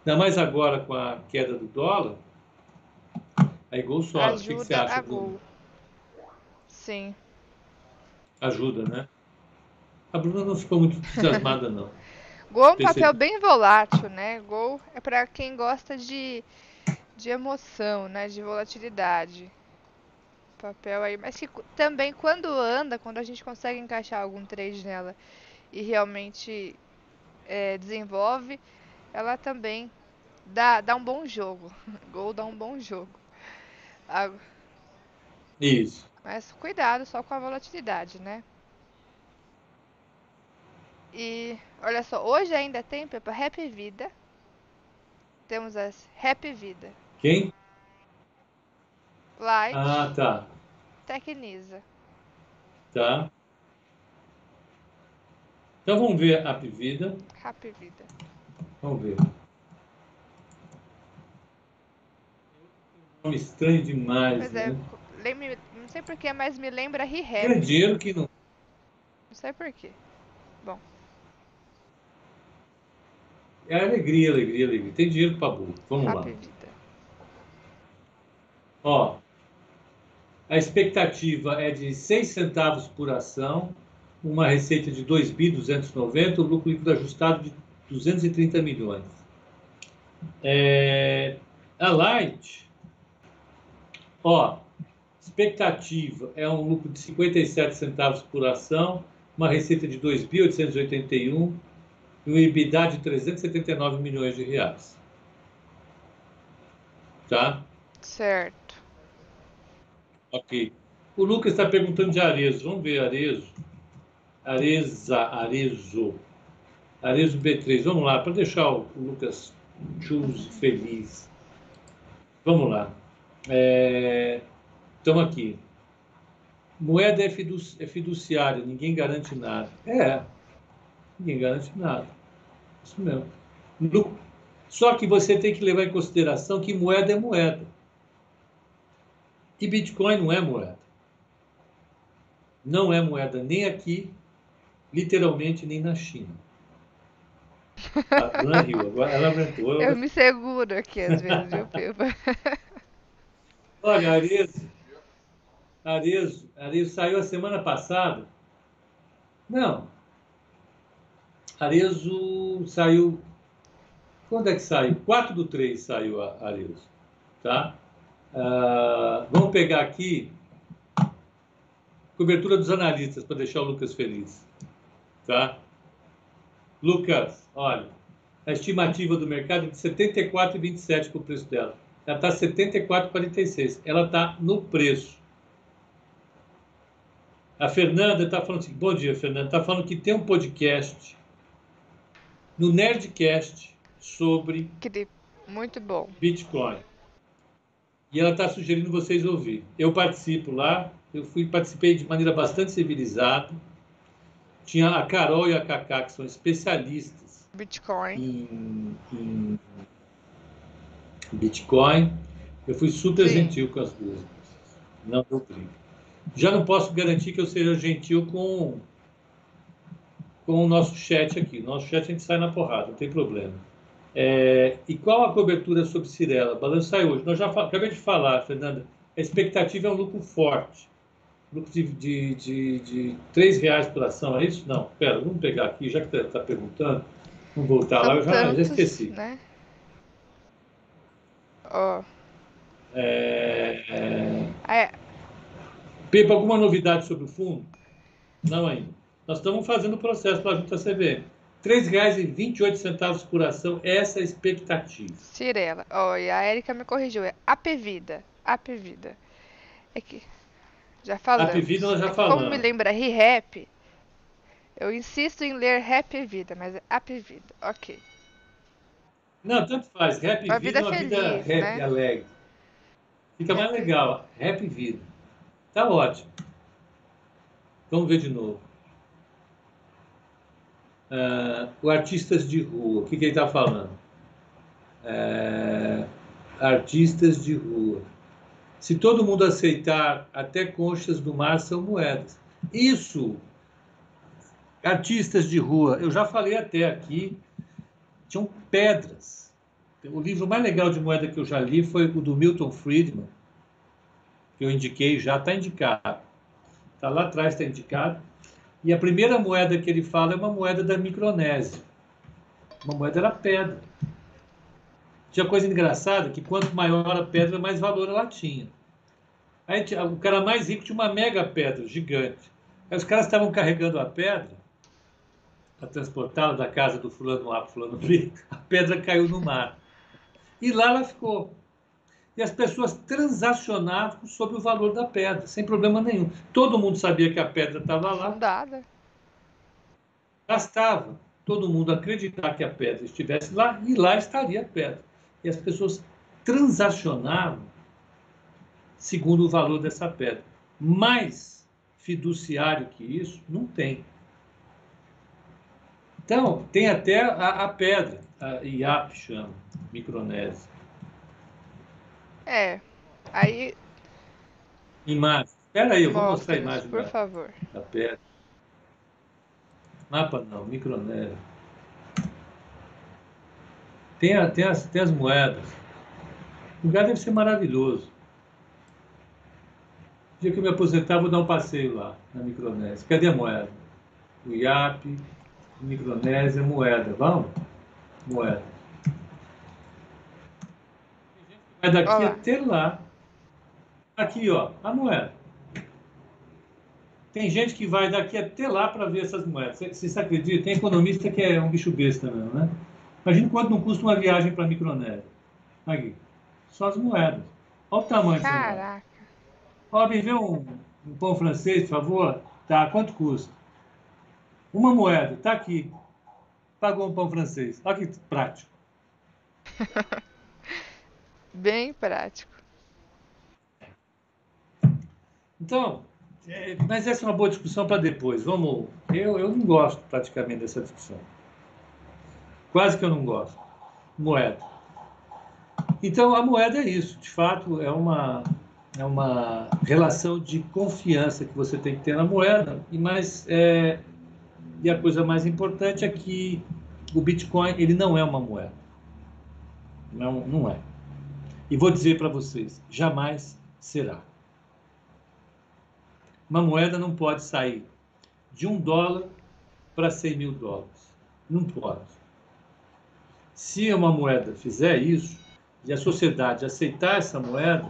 Ainda mais agora com a queda do dólar. Aí gol sobe. o que, que você acha, Bruno? Sim. Ajuda, né? A Bruna não ficou muito entusiasmada, não. Gol é um papel bem volátil, né? Gol é para quem gosta de, de emoção, né? De volatilidade. Papel aí, mas que também quando anda, quando a gente consegue encaixar algum trade nela e realmente é, desenvolve, ela também dá, dá um bom jogo. Gol dá um bom jogo. Isso. Mas cuidado só com a volatilidade, né? E olha só, hoje ainda tem, Pepa, Happy Vida. Temos as Happy Vida. Quem? Light, Ah, tá. Tecnisa. Tá. Então vamos ver a Vida. Happy Vida. Vamos ver. Nome estranho demais, Pois é, né? lembre, não sei porquê, mas me lembra Re-Rap. dinheiro que não. Não sei porquê. É alegria, alegria, alegria. Tem dinheiro para burro. Vamos lá. Ó, a expectativa é de 6 centavos por ação, uma receita de 2 bi 290, o lucro líquido ajustado de 230 milhões. É, a Light, ó, expectativa é um lucro de 57 centavos por ação, uma receita de 2 bi 881 e um EBITDA de 379 milhões de reais. Tá? Certo. Ok. O Lucas está perguntando de Arezo. Vamos ver Arezo. Areza, Arezo. Arezo B3. Vamos lá, para deixar o Lucas Chus feliz. Vamos lá. É... Estamos aqui. Moeda é, é fiduciária, ninguém garante nada. É, ninguém garante nada. Isso mesmo. Lu- Só que você tem que levar em consideração que moeda é moeda. E Bitcoin não é moeda. Não é moeda nem aqui, literalmente, nem na China. A Ana riu, agora ela aumentou. Eu me seguro aqui às vezes, viu, Pepa? Olha, Arezo, Arezo, Arezo saiu a semana passada. Não. Arezo saiu. Quando é que saiu? 4 do 3 saiu a Arezo. Tá? Ah, vamos pegar aqui cobertura dos analistas para deixar o Lucas feliz. Tá? Lucas, olha, a estimativa do mercado é de 74,27 para o preço dela. Ela está 74,46. Ela está no preço. A Fernanda está falando assim, bom dia, Fernanda. Está falando que tem um podcast no Nerdcast sobre muito bom. Bitcoin. E ela está sugerindo vocês ouvir. Eu participo lá, eu fui participei de maneira bastante civilizada. Tinha a Carol e a Cacá, que são especialistas Bitcoin. em, em Bitcoin. Eu fui super Sim. gentil com as duas. Não deu. Já não posso garantir que eu seja gentil com, com o nosso chat aqui. Nosso chat a gente sai na porrada, não tem problema. É, e qual a cobertura sobre Cirela? Sai hoje. Nós já acabei de falar, Fernanda. A expectativa é um lucro forte. Lucro de, de, de, de 3 reais por ação, é isso? Não, pera, vamos pegar aqui, já que está perguntando. Vamos voltar lá, São eu já, já tantos, esqueci. né? Ó, É, é... é, Pepa, alguma novidade sobre o fundo? Não ainda. Nós estamos fazendo o processo para a junta CVM. R$ 3,28 por ação, essa é a expectativa. Cirela. E a Erika me corrigiu, é Apvida. Apvida. É que já falamos. Apvida nós já É Como me lembra Re-Rap, eu insisto em ler Rap Vida, mas é Apvida. Ok. Não, tanto faz. Rap Uma vida vida é uma vida feliz, rap né? alegre. Fica mais legal. Rap vida. Tá ótimo. Vamos ver de novo. Ah, o Artistas de Rua. O que, que ele está falando? É, artistas de rua. Se todo mundo aceitar, até conchas do mar são moedas. Isso, artistas de rua, eu já falei até aqui, tinham pedras. O livro mais legal de moeda que eu já li foi o do Milton Friedman, que eu indiquei, já está indicado. Está lá atrás, está indicado. E a primeira moeda que ele fala é uma moeda da Micronésia. Uma moeda era pedra. Tinha coisa engraçada que quanto maior a pedra, mais valor ela tinha. Aí o cara mais rico tinha uma mega pedra gigante. Aí os caras estavam carregando a pedra para transportá-la da casa do fulano A para fulano B, a pedra caiu no mar. E lá ela ficou. E as pessoas transacionavam sobre o valor da pedra, sem problema nenhum. Todo mundo sabia que a pedra estava lá, Fundada. Bastava todo mundo acreditar que a pedra estivesse lá e lá estaria a pedra. E as pessoas transacionavam segundo o valor dessa pedra. Mais fiduciário que isso, não tem. Então, tem até a, a pedra, a IAP chama, Micronésia. É, aí... Imagem. Espera aí, eu vou mostrar a imagem por da, favor. da pedra. Mapa não, Micronésia. Tem, a, tem, as, tem as moedas. O lugar deve ser maravilhoso. No dia que eu me aposentar, vou dar um passeio lá, na Micronésia. Cadê a moeda? O IAP, Micronésia, moeda. Vamos? Moeda. Vai daqui Olá. até lá. Aqui, ó, a moeda. Tem gente que vai daqui até lá para ver essas moedas. Você, você acredita? Tem economista que é um bicho besta mesmo, né? Imagina quanto não custa uma viagem para a Micronésia. Aqui. Só as moedas. Olha o tamanho Caraca. Ó, me vê um, um pão francês, por favor. Tá, quanto custa? Uma moeda, tá aqui. Pagou um pão francês. Olha que prático. Bem prático. Então, é, mas essa é uma boa discussão para depois. Vamos. Eu, eu não gosto praticamente dessa discussão. Quase que eu não gosto. Moeda. Então, a moeda é isso. De fato, é uma, é uma relação de confiança que você tem que ter na moeda. E, mais, é, e a coisa mais importante é que o Bitcoin ele não é uma moeda. Não, não é. E vou dizer para vocês, jamais será. Uma moeda não pode sair de um dólar para 100 mil dólares. Não pode. Se uma moeda fizer isso, e a sociedade aceitar essa moeda,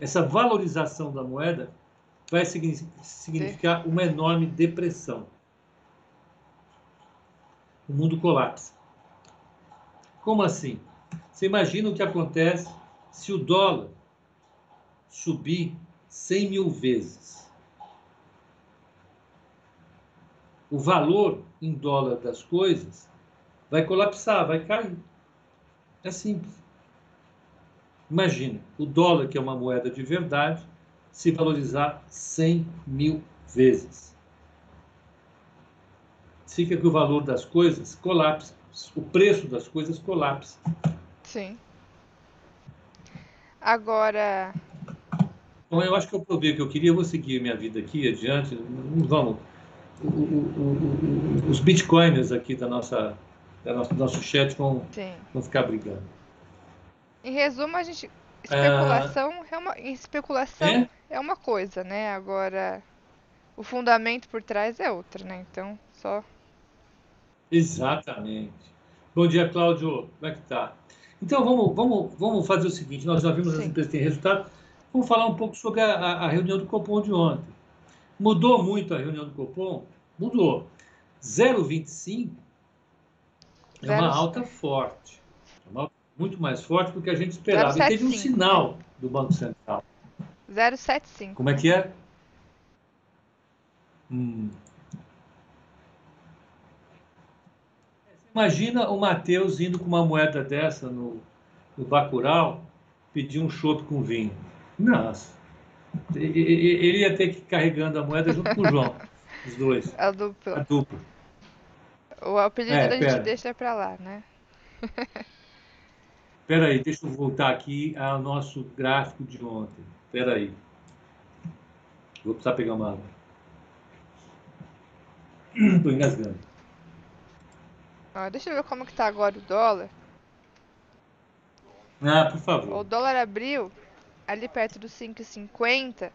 essa valorização da moeda vai significar uma enorme depressão. O mundo colapsa. Como assim? Você imagina o que acontece se o dólar subir 100 mil vezes. O valor em dólar das coisas vai colapsar, vai cair. É simples. Imagine o dólar, que é uma moeda de verdade, se valorizar 100 mil vezes. Fica que o valor das coisas colapsa, o preço das coisas colapsa. Sim. Agora. Bom, eu acho que eu provei o que eu queria, eu vou seguir minha vida aqui adiante. Vamos. O, o, o, os bitcoiners aqui da nossa, da nossa, do nosso chat vão, vão ficar brigando. Em resumo, a gente. Especulação é, é uma, especulação é? é uma coisa, né? Agora, o fundamento por trás é outra, né? Então, só. Exatamente. Bom dia, Cláudio. Como é que tá? Então, vamos, vamos, vamos fazer o seguinte: nós já vimos Sim. as empresas têm resultado. Vamos falar um pouco sobre a, a, reunião do Copom de ontem. Mudou muito a reunião do Copom? Mudou. 0,25 é uma alta forte. É uma alta muito mais forte do que a gente esperava. 075. E teve um sinal do Banco Central. 075. Como é que é? Hum. Imagina o Matheus indo com uma moeda dessa no, no Bacurau, pedir um chopp com vinho. Nossa. Ele ia ter que ir carregando a moeda junto com o João. Os dois. A dupla. A dupla. O apelido é, a gente pera. deixa pra lá, né? Espera aí, deixa eu voltar aqui ao nosso gráfico de ontem. Espera aí. Vou precisar pegar uma água. Estou engasgando. Ah, deixa eu ver como que tá agora o dólar. Ah, por favor. O dólar abriu ali perto dos 5,50.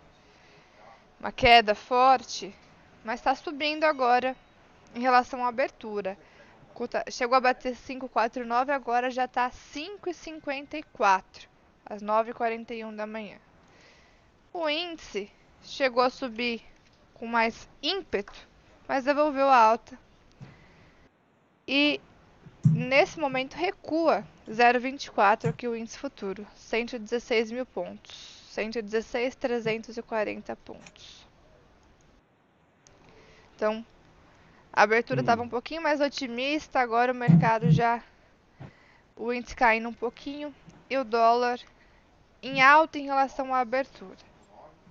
Uma queda forte, mas está subindo agora em relação à abertura. Chegou a bater 5,49, agora já está 5,54, às 9h41 da manhã. O índice chegou a subir com mais ímpeto, mas devolveu a alta. E nesse momento recua 0,24 aqui o índice futuro, 116 mil pontos, 116.340 pontos. Então, A abertura Hum. estava um pouquinho mais otimista, agora o mercado já. O índice caindo um pouquinho e o dólar em alta em relação à abertura.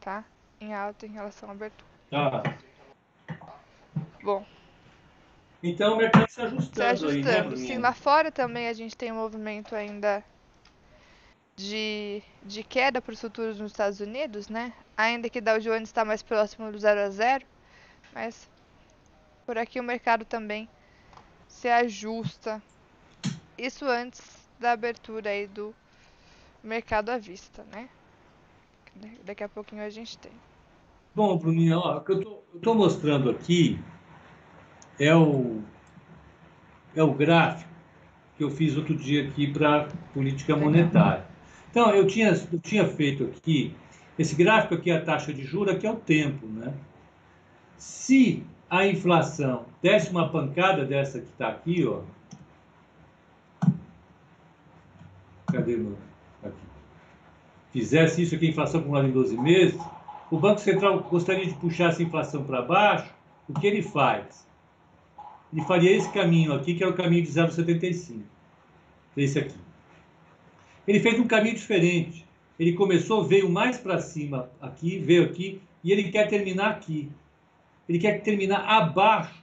Tá? Em alta em relação à abertura. Tá. Bom, Então o mercado se se ajustando, aí, né, ajustando. Sim, lá fora também a gente tem um movimento ainda de, de queda para os futuros nos Estados Unidos, né? Ainda que Dow Jones está mais próximo do 0 a 0, mas por aqui o mercado também se ajusta. Isso antes da abertura aí do mercado à vista, né? Daqui a pouquinho a gente tem. Bom, Bruninha, ó, o que eu estou mostrando aqui é o, é o gráfico que eu fiz outro dia aqui para política monetária. Então, eu tinha, eu tinha feito aqui, esse gráfico aqui é a taxa de juros, aqui é o tempo, né? Se a inflação desse uma pancada dessa que está aqui, ó. Cadê meu? Aqui. Fizesse isso aqui, a inflação acumulada em 12 meses, o Banco Central gostaria de puxar essa inflação para baixo, o que ele faz? Ele faria esse caminho aqui, que é o caminho de 0,75. Esse aqui. Ele fez um caminho diferente. Ele começou, veio mais para cima aqui, veio aqui, e ele quer terminar aqui. Ele quer terminar abaixo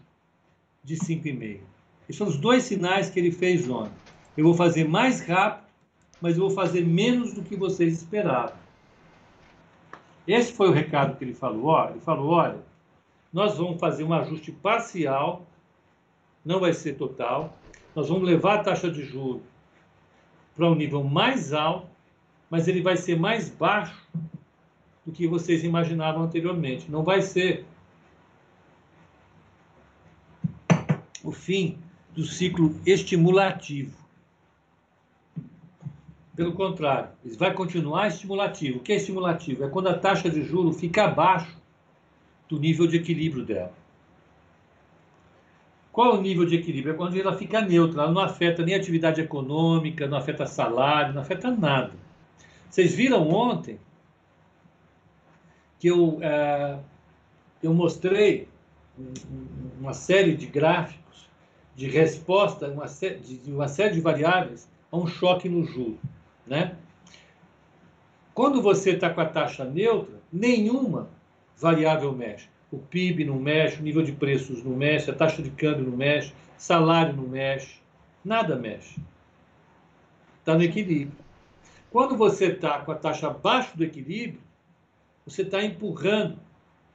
de 5,5. Esses são os dois sinais que ele fez ontem. Eu vou fazer mais rápido, mas eu vou fazer menos do que vocês esperavam. Esse foi o recado que ele falou. Ele falou: olha, nós vamos fazer um ajuste parcial, não vai ser total. Nós vamos levar a taxa de juros para um nível mais alto, mas ele vai ser mais baixo do que vocês imaginavam anteriormente. Não vai ser o fim do ciclo estimulativo. Pelo contrário, ele vai continuar estimulativo. O que é estimulativo? É quando a taxa de juro fica abaixo do nível de equilíbrio dela. Qual o nível de equilíbrio? É quando ela fica neutra, ela não afeta nem atividade econômica, não afeta salário, não afeta nada. Vocês viram ontem que eu, é, eu mostrei uma série de gráficos de resposta uma de uma série de variáveis a um choque no juro. Né? Quando você está com a taxa neutra, nenhuma variável mexe. O PIB não mexe, o nível de preços não mexe, a taxa de câmbio não mexe, salário não mexe, nada mexe. Está no equilíbrio. Quando você está com a taxa abaixo do equilíbrio, você está empurrando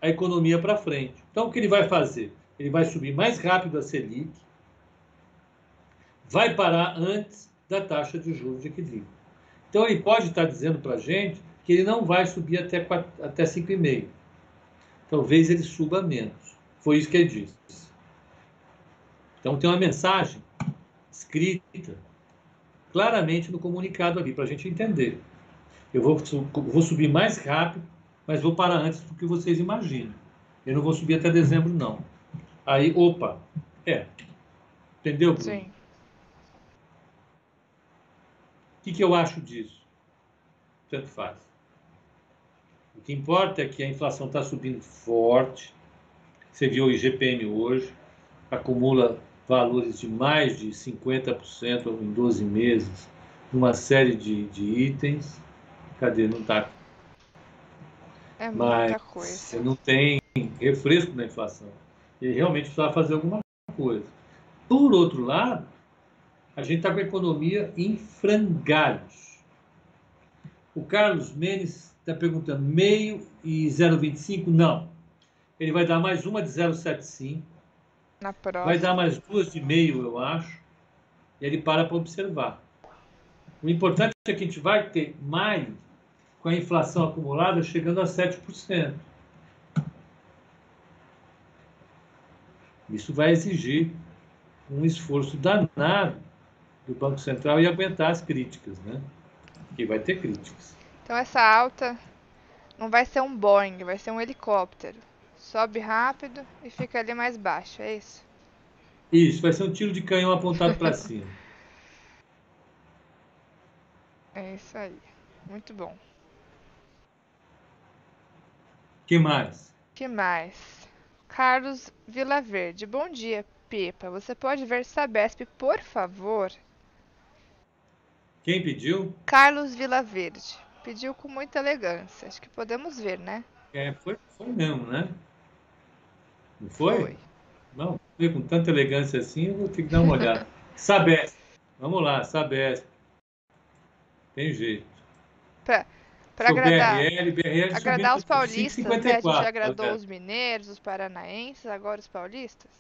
a economia para frente. Então, o que ele vai fazer? Ele vai subir mais rápido a Selic, vai parar antes da taxa de juros de equilíbrio. Então, ele pode estar dizendo para a gente que ele não vai subir até, até 5,5. Talvez ele suba menos. Foi isso que ele disse. Então, tem uma mensagem escrita claramente no comunicado ali, para a gente entender. Eu vou, vou subir mais rápido, mas vou parar antes do que vocês imaginam. Eu não vou subir até dezembro, não. Aí, opa, é. Entendeu, Bruno? Sim. O que, que eu acho disso? Tanto faz. O que importa é que a inflação está subindo forte. Você viu o IGPM hoje, acumula valores de mais de 50% em 12 meses, numa série de, de itens. Cadê? Não está. É Mas muita coisa. você não tem refresco na inflação. E realmente precisava fazer alguma coisa. Por outro lado, a gente está com a economia em frangalhos. O Carlos Menes está perguntando, meio e 0,25? Não. Ele vai dar mais uma de 0,75. Na próxima. Vai dar mais duas de meio, eu acho. E ele para para observar. O importante é que a gente vai ter maio com a inflação acumulada chegando a 7%. Isso vai exigir um esforço danado do Banco Central e aguentar as críticas, né? E vai ter críticas. Então essa alta não vai ser um Boeing, vai ser um helicóptero. Sobe rápido e fica ali mais baixo, é isso? Isso, vai ser um tiro de canhão apontado para cima. É isso aí. Muito bom. que mais? que mais? Carlos Vilaverde. Bom dia, Pepa. Você pode ver Sabesp, por favor? Quem pediu? Carlos Vilaverde. Pediu com muita elegância. Acho que podemos ver, né? É, foi, foi mesmo, né? Não foi? Foi. Não, foi com tanta elegância assim, eu vou ter que dar uma olhada. Sabesp. Vamos lá, Sabesp. Tem jeito. Pra, Sou agradar, BRL, BRL agradar os paulistas, né? A gente 5,54, já agradou tá os mineiros, os paranaenses, agora os paulistas.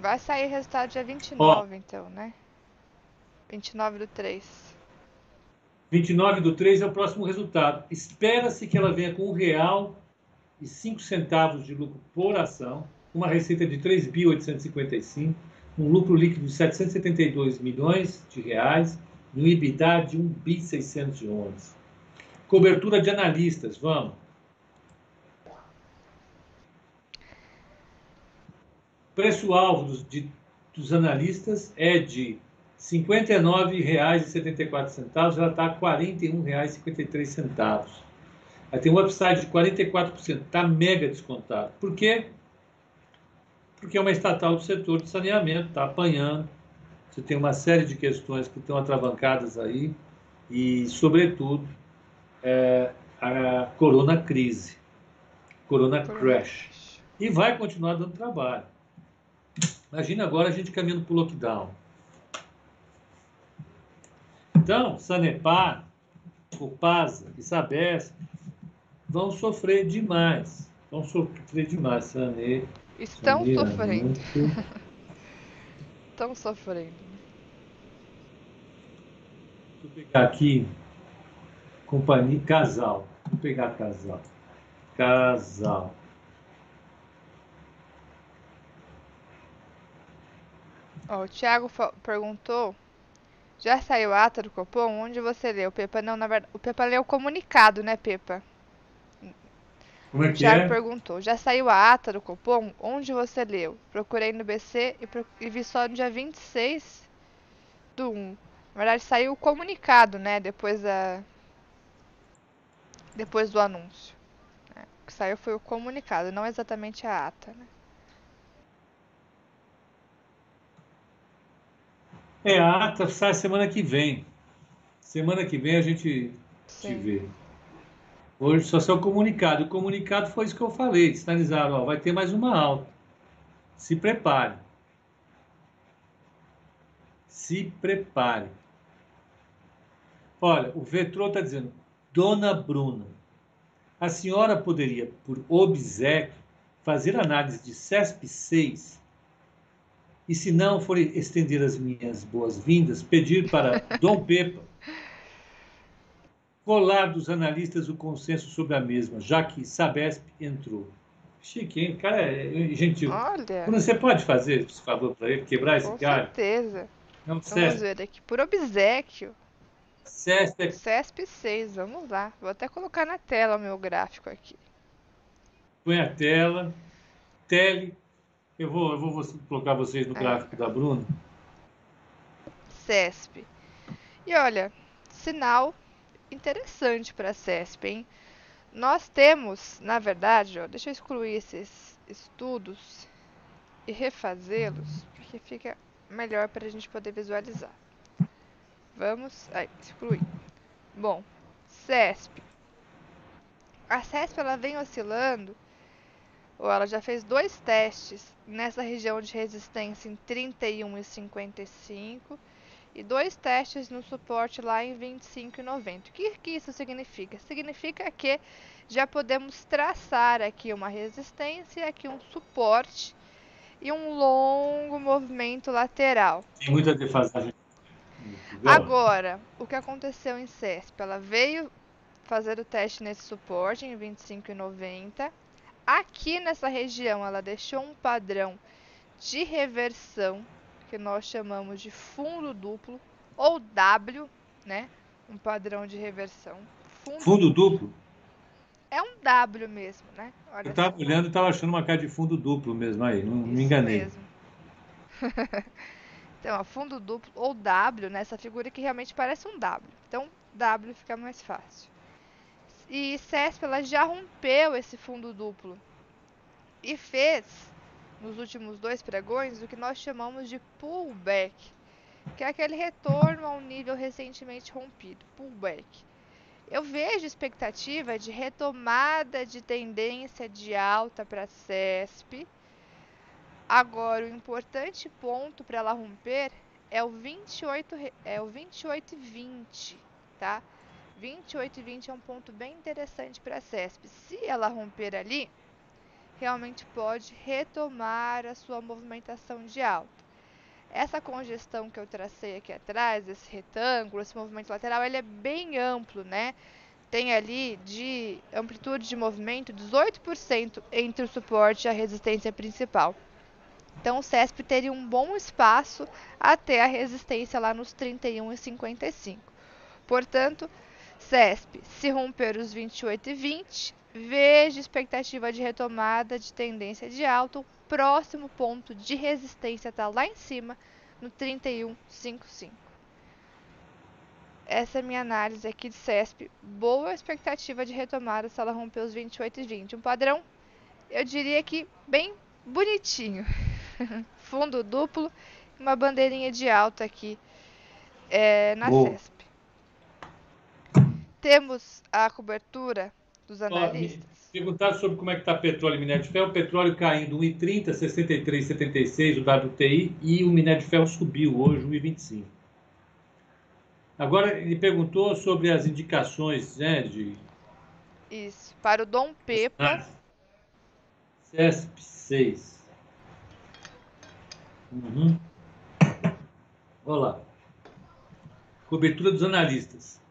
Vai sair resultado dia 29, então, né? 29 do 3. 29 do 3 é o próximo resultado. Espera-se que ela venha com um real e 5 centavos de lucro por ação, uma receita de 3.855, um lucro líquido de 772 milhões de reais e um EBITDA de 1.611. Cobertura de analistas, vamos. Preço-alvo dos, dos analistas é de R$ 59,74, ela está a R$ 41,53. Aí tem um upside de 44%, está mega descontado. Por quê? Porque é uma estatal do setor de saneamento, está apanhando. Você tem uma série de questões que estão atravancadas aí e, sobretudo, é, a corona crise, corona crash. E vai continuar dando trabalho. Imagina agora a gente caminhando para o lockdown. Então, Sanepar, Copasa e Sabesp vão sofrer demais. Vão sofrer demais, Sane. Estão sofrendo. Estão sofrendo. Eu pegar aqui, companhia, casal. Vou pegar casal. Casal. Ó, o Thiago perguntou. Já saiu a ata do Copom? Onde você leu, Pepa? Não, na verdade, o Pepa leu o comunicado, né, Pepa? Como é O que Thiago é? perguntou. Já saiu a ata do Copom? Onde você leu? Procurei no BC e, pro- e vi só no dia 26 do 1. Na verdade, saiu o comunicado, né? Depois da. Depois do anúncio. né? O que saiu foi o comunicado, não exatamente a ata, né? É, a ata sai semana que vem. Semana que vem a gente se Sim. vê. Hoje só saiu o comunicado. O comunicado foi isso que eu falei. Sinalizaram, ó, vai ter mais uma alta. Se prepare. Se prepare. Olha, o Vetrô está dizendo, Dona Bruna, a senhora poderia, por obséquio, fazer análise de CESP 6 e, se não for estender as minhas boas-vindas, pedir para Dom Pepa colar dos analistas o consenso sobre a mesma, já que Sabesp entrou. Chique, hein? Cara, é gentil. Olha, Você pode fazer esse favor para ele, quebrar esse com galho? certeza. Não, Vamos CESP. ver aqui. Por obsequio, CESP é CESP 6, vamos lá. Vou até colocar na tela o meu gráfico aqui. põe a tela, tele. Eu vou, eu vou vo- colocar vocês no É. gráfico da Bruna. CESP. E olha, sinal interessante para a CESP, hein? Nós temos, na verdade, ó, deixa eu excluir esses estudos e refazê-los, porque fica melhor para a gente poder visualizar. Vamos, aí, excluir. Bom, CESP. A CESP ela vem oscilando, ela já fez dois testes nessa região de resistência em 31 e 55 e dois testes no suporte lá em 25,90. O que, que isso significa? Significa que já podemos traçar aqui uma resistência, aqui um suporte e um longo movimento lateral. Tem muita defasagem. Agora, o que aconteceu em CESP? Ela veio fazer o teste nesse suporte em 25,90. Aqui nessa região, ela deixou um padrão de reversão que nós chamamos de fundo duplo ou W, né? Um padrão de reversão. Fundo, Fundo duplo? é um W mesmo, né? Olha Eu estava olhando e estava achando uma cara de fundo duplo mesmo aí, não me Isso enganei. mesmo. então, ó, fundo duplo ou W nessa figura que realmente parece um W. Então, W fica mais fácil. E CESP ela já rompeu esse fundo duplo e fez nos últimos dois pregões o que nós chamamos de pullback, que é aquele retorno ao nível recentemente rompido, pullback. Eu vejo expectativa de retomada de tendência de alta para a CESP. Agora, o importante ponto para ela romper é o 28 é o 28,20, tá? 28,20 é um ponto bem interessante para a CESP. Se ela romper ali, realmente pode retomar a sua movimentação de alta. Essa congestão que eu tracei aqui atrás, esse retângulo, esse movimento lateral, ele é bem amplo, né? Tem ali de amplitude de movimento 18% entre o suporte e a resistência principal. Então o CESP teria um bom espaço até a resistência lá nos 31,55. Portanto, CESP, se romper os 28,20, veja expectativa de retomada de tendência de alta. O próximo ponto de resistência está lá em cima, no 31,55. Essa é a minha análise aqui de CESP. Boa expectativa de retomada se ela romper os 28,20. Um padrão, eu diria que bem bonitinho. Fundo duplo uma bandeirinha de alta aqui é, na Boa. CESP. Temos a cobertura dos analistas. Perguntar sobre como é que está petróleo e minério de ferro. O petróleo caindo 1,30, 63,76 o WTI e o minério de ferro subiu hoje 1,25. Agora ele perguntou sobre as indicações né, de. Isso. Para o Dom Pepa. CESP 6. Uhum. Olá. Cobertura dos analistas.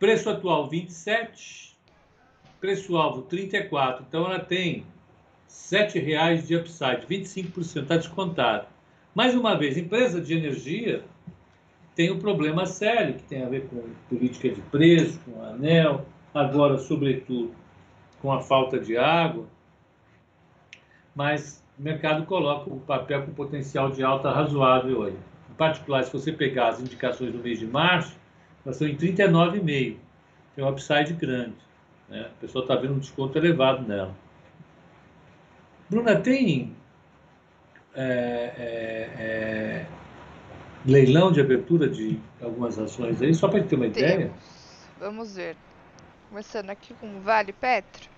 Preço atual 27, preço-alvo 34. Então ela tem R$ 7,00 de upside, 25%, está descontado. Mais uma vez, empresa de energia tem um problema sério que tem a ver com política de preço, com anel, agora, sobretudo, com a falta de água. Mas o mercado coloca o papel com potencial de alta razoável hoje. Em particular, se você pegar as indicações do mês de março, estão em 39,5. Tem um upside grande. Né? A pessoa está vendo um desconto elevado nela. Bruna, tem é, é, é, leilão de abertura de algumas ações aí, só para ter uma Temos. ideia? Vamos ver. Começando aqui com o Vale Petro.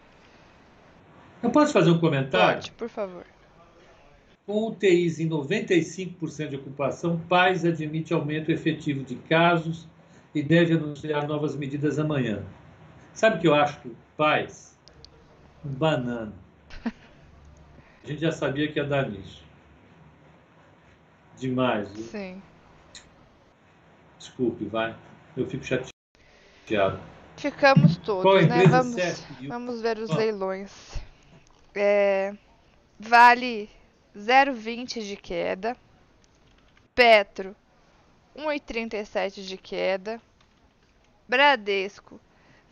Eu posso fazer um comentário? Pode, por favor. Com UTIs em 95% de ocupação, Paz admite aumento efetivo de casos e deve anunciar novas medidas amanhã. Sabe o que eu acho que? Um banana. A gente já sabia que ia dar nisso. Demais, viu? Sim. Desculpe, vai. Eu fico chateado. Ficamos todos, né? Vamos, vamos ver os leilões. É, vale 0,20 de queda. Petro, 1,37 de queda. Bradesco,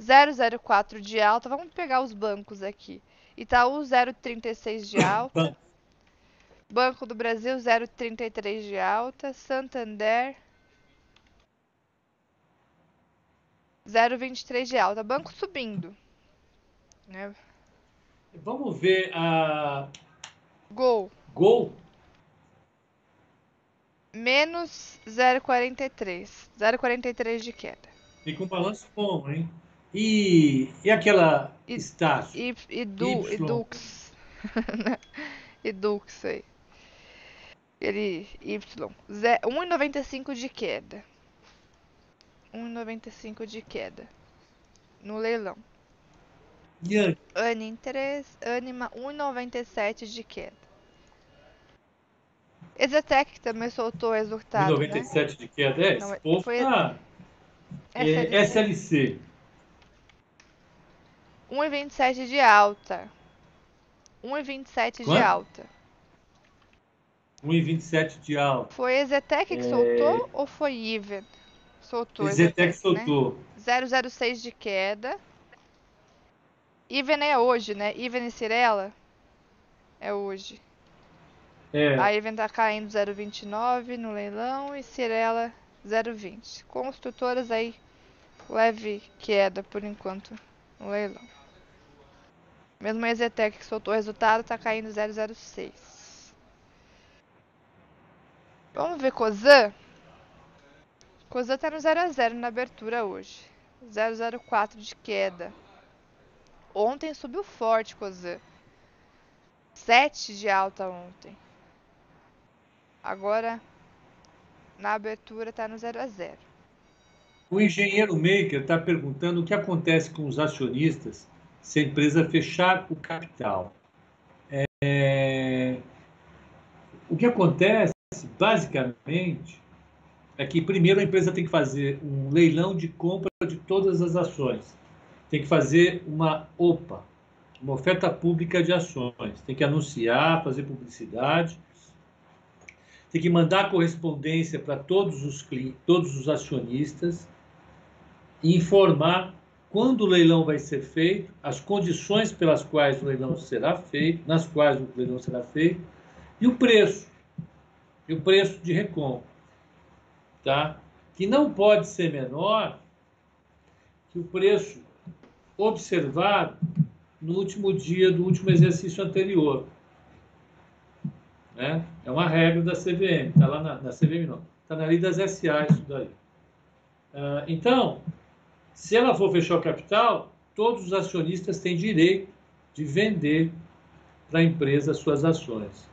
0,04 de alta. Vamos pegar os bancos aqui. Itaú, 0,36 de alta. Banco do Brasil, 0,33 de alta. Santander, 0,23 de alta. Banco subindo. Né? Vamos ver a. Gol. Gol. Menos 0,43. 0,43 de queda. E com balanço como, hein? E, e aquela e, estágio? E, e, du, e Dux. e Dux aí. Ele Y. 1,95 de queda. 1,95 de queda. No leilão. E Anin 3, Anima 1,97 de queda. Exetec também soltou resultado. 1,97 né? de queda, é? Não, esse foi... tá... SLC. É, SLC. 1,27 de alta. 1,27 de alta. 1,27 de alta. Foi Exetec que é... soltou ou foi Iven? Soltou. Exetec, soltou. Né? 006 de queda. Even é hoje, né? Even e Cirela é hoje. É. Even tá caindo 0,29 no leilão e Cirela 0,20. Construtoras aí leve queda por enquanto no leilão. Mesmo a Ezetec que soltou o resultado está caindo 0,06. Vamos ver Cosan? Cosan está no 0 a 0 na abertura hoje. 0,04 de queda. Ontem subiu forte Cosan. 7 de alta ontem. Agora na abertura está no 0 a 0. O engenheiro Maker está perguntando o que acontece com os acionistas se a empresa fechar o capital. É... O que acontece, basicamente, é que primeiro a empresa tem que fazer um leilão de compra de todas as ações. Tem que fazer uma OPA, uma oferta pública de ações. Tem que anunciar, fazer publicidade. Tem que mandar correspondência para todos os, todos os acionistas e informar quando o leilão vai ser feito, as condições pelas quais o leilão será feito, nas quais o leilão será feito, e o preço, e o preço de recompra, tá? Que não pode ser menor que o preço observado no último dia do último exercício anterior. Né? É uma regra da CVM, está lá na, na CVM não, está na lei das SA isso daí. Uh, então, se ela for fechar o capital, todos os acionistas têm direito de vender para a empresa suas ações.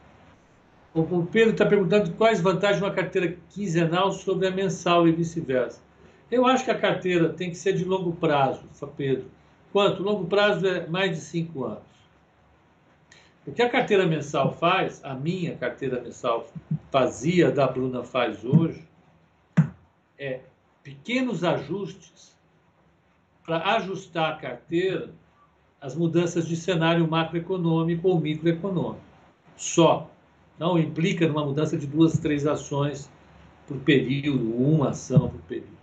O Pedro está perguntando quais vantagens uma carteira quinzenal sobre a mensal e vice-versa. Eu acho que a carteira tem que ser de longo prazo, Pedro. Quanto? Longo prazo é mais de cinco anos. O que a carteira mensal faz, a minha carteira mensal fazia, da Bruna faz hoje, é pequenos ajustes para ajustar a carteira às mudanças de cenário macroeconômico ou microeconômico. Só. Não implica numa mudança de duas, três ações por período, uma ação por período.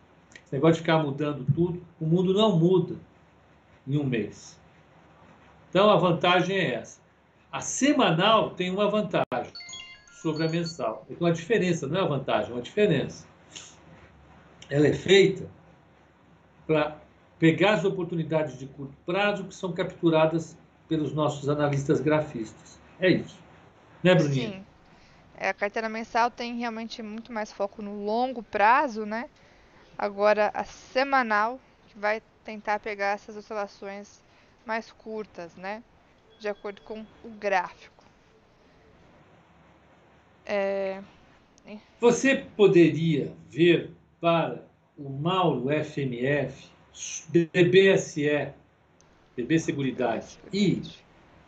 Esse negócio de ficar mudando tudo, o mundo não muda em um mês. Então a vantagem é essa. A semanal tem uma vantagem sobre a mensal. Então a diferença não é a vantagem, é uma diferença. Ela é feita para pegar as oportunidades de curto prazo que são capturadas pelos nossos analistas grafistas. É isso. Né, Bruninha? Sim. É, a carteira mensal tem realmente muito mais foco no longo prazo, né? Agora, a semanal, que vai tentar pegar essas oscilações mais curtas, né? De acordo com o gráfico. É... Você poderia ver para o Mauro FMF BBSE, BB Seguridade e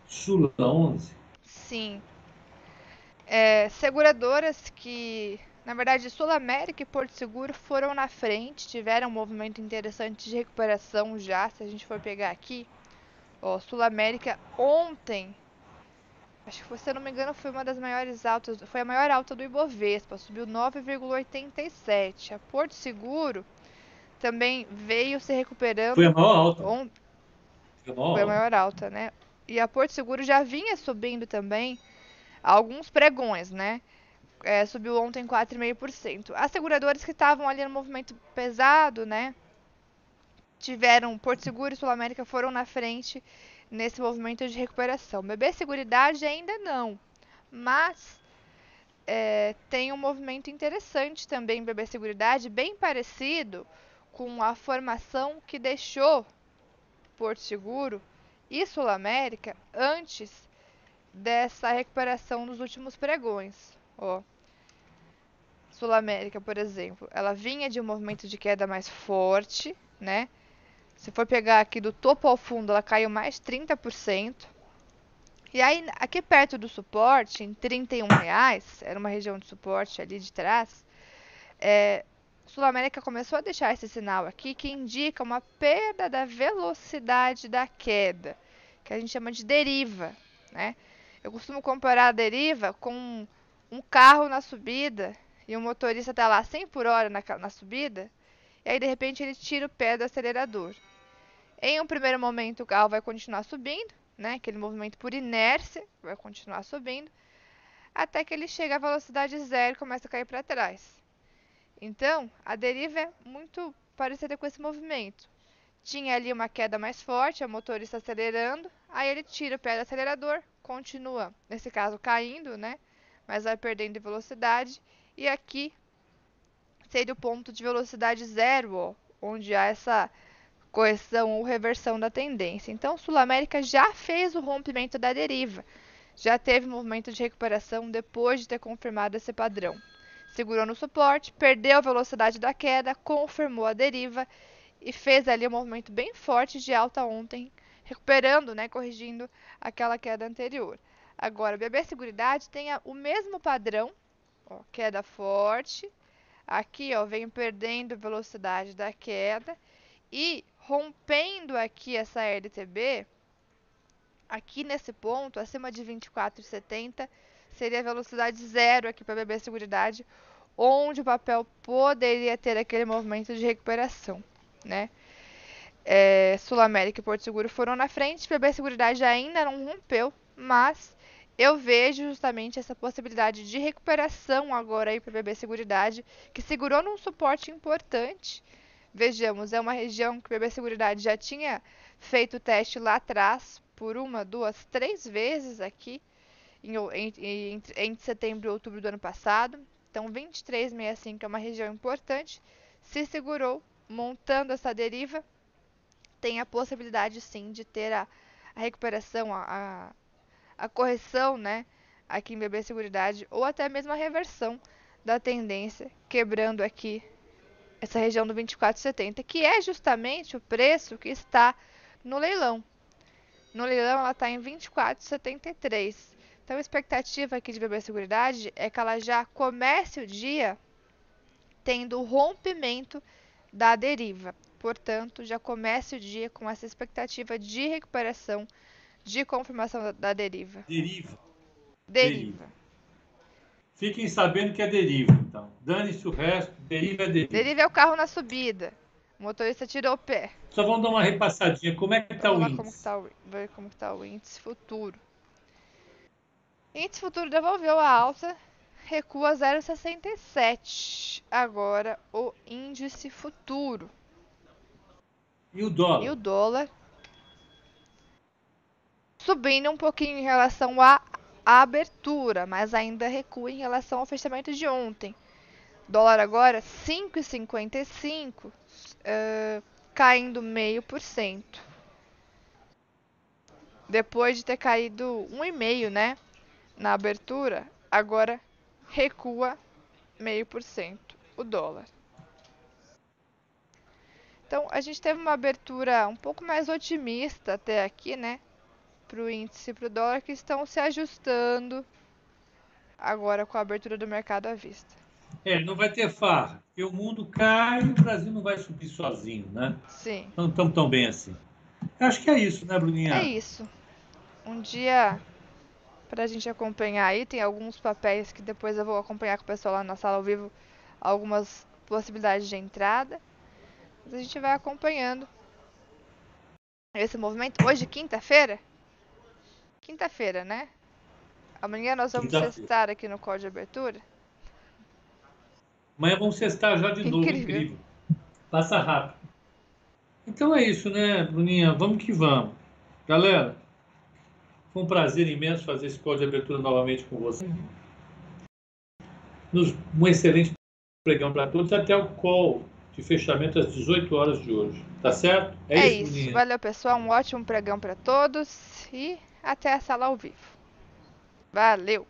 Sula 11? Sim. É, seguradoras que, na verdade, Sul América e Porto Seguro foram na frente, tiveram um movimento interessante de recuperação já, se a gente for pegar aqui. Ó, Sul América ontem, acho que se eu não me engano foi uma das maiores altas, foi a maior alta do Ibovespa, subiu 9,87. A Porto Seguro também veio se recuperando. Foi a maior alta. On... Foi, a maior, Foi a maior alta, né? E a Porto Seguro já vinha subindo também alguns pregões, né? É, subiu ontem 4,5%. As seguradoras que estavam ali no movimento pesado, né? Tiveram Porto Seguro e Sul América foram na frente nesse movimento de recuperação. BB Seguridade ainda não, mas é, tem um movimento interessante também BB Seguridade, bem parecido com a formação que deixou Porto Seguro e Sul América antes dessa recuperação nos últimos pregões. Ó. Sul América, por exemplo, ela vinha de um movimento de queda mais forte, né? Se for pegar aqui do topo ao fundo, ela caiu mais 30%. E aí, aqui perto do suporte, em 31 reais, era uma região de suporte ali de trás, é, Sul América começou a deixar esse sinal aqui que indica uma perda da velocidade da queda, que a gente chama de deriva, né? Eu costumo comparar a deriva com um carro na subida e o motorista está lá 100 por hora na, na subida, e aí de repente ele tira o pé do acelerador. Em um primeiro momento o carro vai continuar subindo, né? Aquele movimento por inércia vai continuar subindo, até que ele chega à velocidade zero e começa a cair para trás. Então, a deriva é muito parecida com esse movimento. Tinha ali uma queda mais forte, a motorista acelerando, aí ele tira o pé do acelerador, continua, nesse caso caindo, né? Mas vai perdendo velocidade. E aqui seria o ponto de velocidade zero, ó, onde há essa correção ou reversão da tendência. Então, Sul América já fez o rompimento da deriva, já teve movimento de recuperação depois de ter confirmado esse padrão. Segurou no suporte, perdeu a velocidade da queda, confirmou a deriva e fez ali um movimento bem forte de alta ontem, recuperando, né, corrigindo aquela queda anterior. Agora, o BB Seguridade tem o mesmo padrão, ó, queda forte, aqui ó, vem perdendo velocidade da queda e rompendo aqui essa LTB, aqui nesse ponto, acima de 24,70, seria velocidade zero aqui para BB Seguridade, onde o papel poderia ter aquele movimento de recuperação, né? É, Sul América e Porto Seguro foram na frente, BB Seguridade ainda não rompeu, mas eu vejo justamente essa possibilidade de recuperação agora aí para BB Seguridade, que segurou num suporte importante Vejamos, é uma região que o BB Seguridade já tinha feito o teste lá atrás, por uma, duas, três vezes aqui, em, em, entre setembro e outubro do ano passado. Então, 23,65 é uma região importante. Se segurou, montando essa deriva, tem a possibilidade sim de ter a, a recuperação, a, a correção, né? Aqui em BB Seguridade, ou até mesmo a reversão da tendência, quebrando aqui essa região do 24,70, que é justamente o preço que está no leilão. No leilão ela está em 24,73. Então a expectativa aqui de BB Seguridade é que ela já comece o dia tendo o rompimento da deriva. Portanto, já comece o dia com essa expectativa de recuperação, de confirmação da, deriva. Deriva. Deriva. deriva. Fiquem sabendo que é deriva, então. Dane-se o resto, deriva é deriva. Deriva é o carro na subida. O motorista tirou o pé. Só vamos dar uma repassadinha. Como é que está o índice? Como tá o, ver como está o índice futuro. Índice futuro devolveu a alta, recua 0,67. Agora o índice futuro. E o dólar? E o dólar subindo um pouquinho em relação a abertura, mas ainda recua em relação ao fechamento de ontem. Dólar agora 5,55, uh, caindo meio por cento. Depois de ter caído 1,5, né, na abertura, agora recua meio por cento o dólar. Então, a gente teve uma abertura um pouco mais otimista até aqui, né? Para o índice e para o dólar que estão se ajustando agora com a abertura do mercado à vista. É, não vai ter farra. Porque o mundo cai e o Brasil não vai subir sozinho, né? Sim. Não estamos tão bem assim. Eu acho que é isso, né, Bruninha? É isso. Um dia para a gente acompanhar aí, tem alguns papéis que depois eu vou acompanhar com o pessoal lá na sala ao vivo, algumas possibilidades de entrada. Mas a gente vai acompanhando esse movimento. Hoje, quinta-feira, Quinta-feira, né? Amanhã nós vamos cestar aqui no código de abertura. Amanhã vamos cestar já de incrível. novo, incrível. Passa rápido. Então é isso, né, Bruninha? Vamos que vamos. Galera, foi um prazer imenso fazer esse código de abertura novamente com você. Nos, um excelente pregão para todos. Até o call de fechamento às 18 horas de hoje. Tá certo? É, é isso. isso. Valeu, pessoal. Um ótimo pregão para todos e até a sala ao vivo. Valeu!